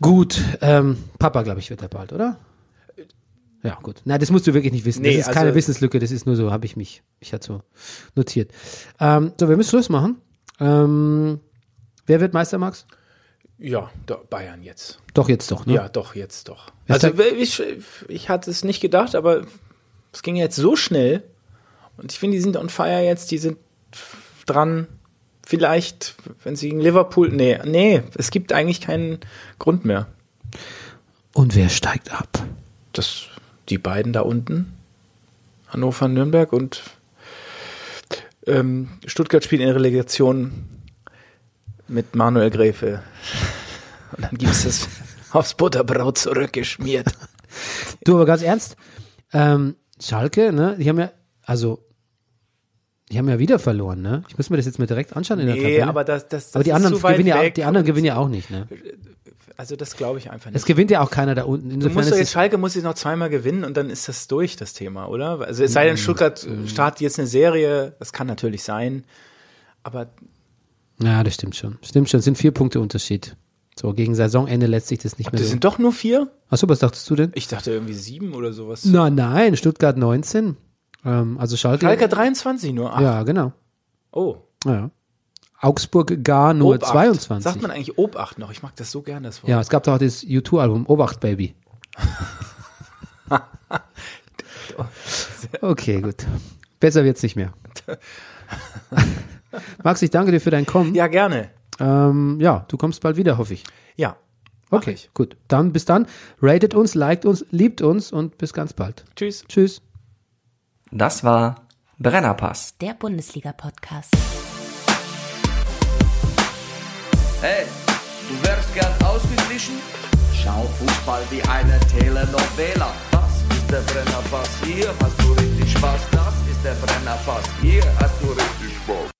gut, ähm, Papa, glaube ich, wird er bald, oder? Ja, gut. Nein, das musst du wirklich nicht wissen. Nee, das ist also- keine Wissenslücke, das ist nur so, habe ich mich, ich hatte so notiert. Ähm, so, wir müssen Schluss machen. Ähm, wer wird Meister, Max? Ja, doch, Bayern jetzt. Doch, jetzt doch, ne? Ja, doch, jetzt doch. Ist Also ich, ich hatte es nicht gedacht, aber es ging jetzt so schnell. Und ich finde, die sind on fire jetzt, die sind dran. Vielleicht, wenn sie gegen Liverpool. Nee, nee, es gibt eigentlich keinen Grund mehr. Und wer steigt ab? Das, die beiden da unten, Hannover, Nürnberg und ähm, Stuttgart spielt in Relegation mit Manuel Gräfe. Und dann gibt es das <laughs> aufs Butterbrot zurückgeschmiert. Du, aber ganz ernst, ähm, Schalke, ne, die haben ja, also, die haben ja wieder verloren, ne? Ich muss mir das jetzt mal direkt anschauen in der Nee, Tabelle. aber das, das, das aber die anderen gewinnen ja, die anderen gewinnen ja auch nicht, ne? Also das glaube ich einfach Es nicht. gewinnt ja auch keiner da unten. Du Insofern musst doch jetzt, es, Schalke muss jetzt noch zweimal gewinnen und dann ist das durch, das Thema, oder? Also es sei denn, Stuttgart startet jetzt eine Serie, das kann natürlich sein, aber ja, das stimmt schon. Stimmt schon, es sind vier Punkte Unterschied. So, gegen Saisonende lässt sich das nicht mehr das so. sind doch nur vier? Achso, was dachtest du denn? Ich dachte irgendwie sieben oder sowas. Nein, nein, Stuttgart 19. Ähm, also Schalke. Schalke 23 nur. Ach, Ja, genau. oh. Ja. Augsburg gar nur Obacht. 22. Sagt man eigentlich Obacht noch? Ich mag das so gern, das Wort. ja, es gab doch auch das U2-Album, Obacht Baby. <laughs> okay, gut. Besser wird's nicht mehr. <laughs> <laughs> Max, ich danke dir für dein Kommen. Ja, gerne. Ähm, ja, du kommst bald wieder, hoffe ich. Ja. Okay, ich. gut. Dann bis dann. Ratet uns, liked uns, liebt uns und bis ganz bald. Tschüss. Tschüss. Das war Brennerpass. Der Bundesliga-Podcast. Hey, du wärst gern ausgeglichen? Schau Fußball wie eine Telenovela. Das ist der Brennerpass, hier hast du richtig Spaß. Das ist der Brennerpass, hier hast du richtig Spaß.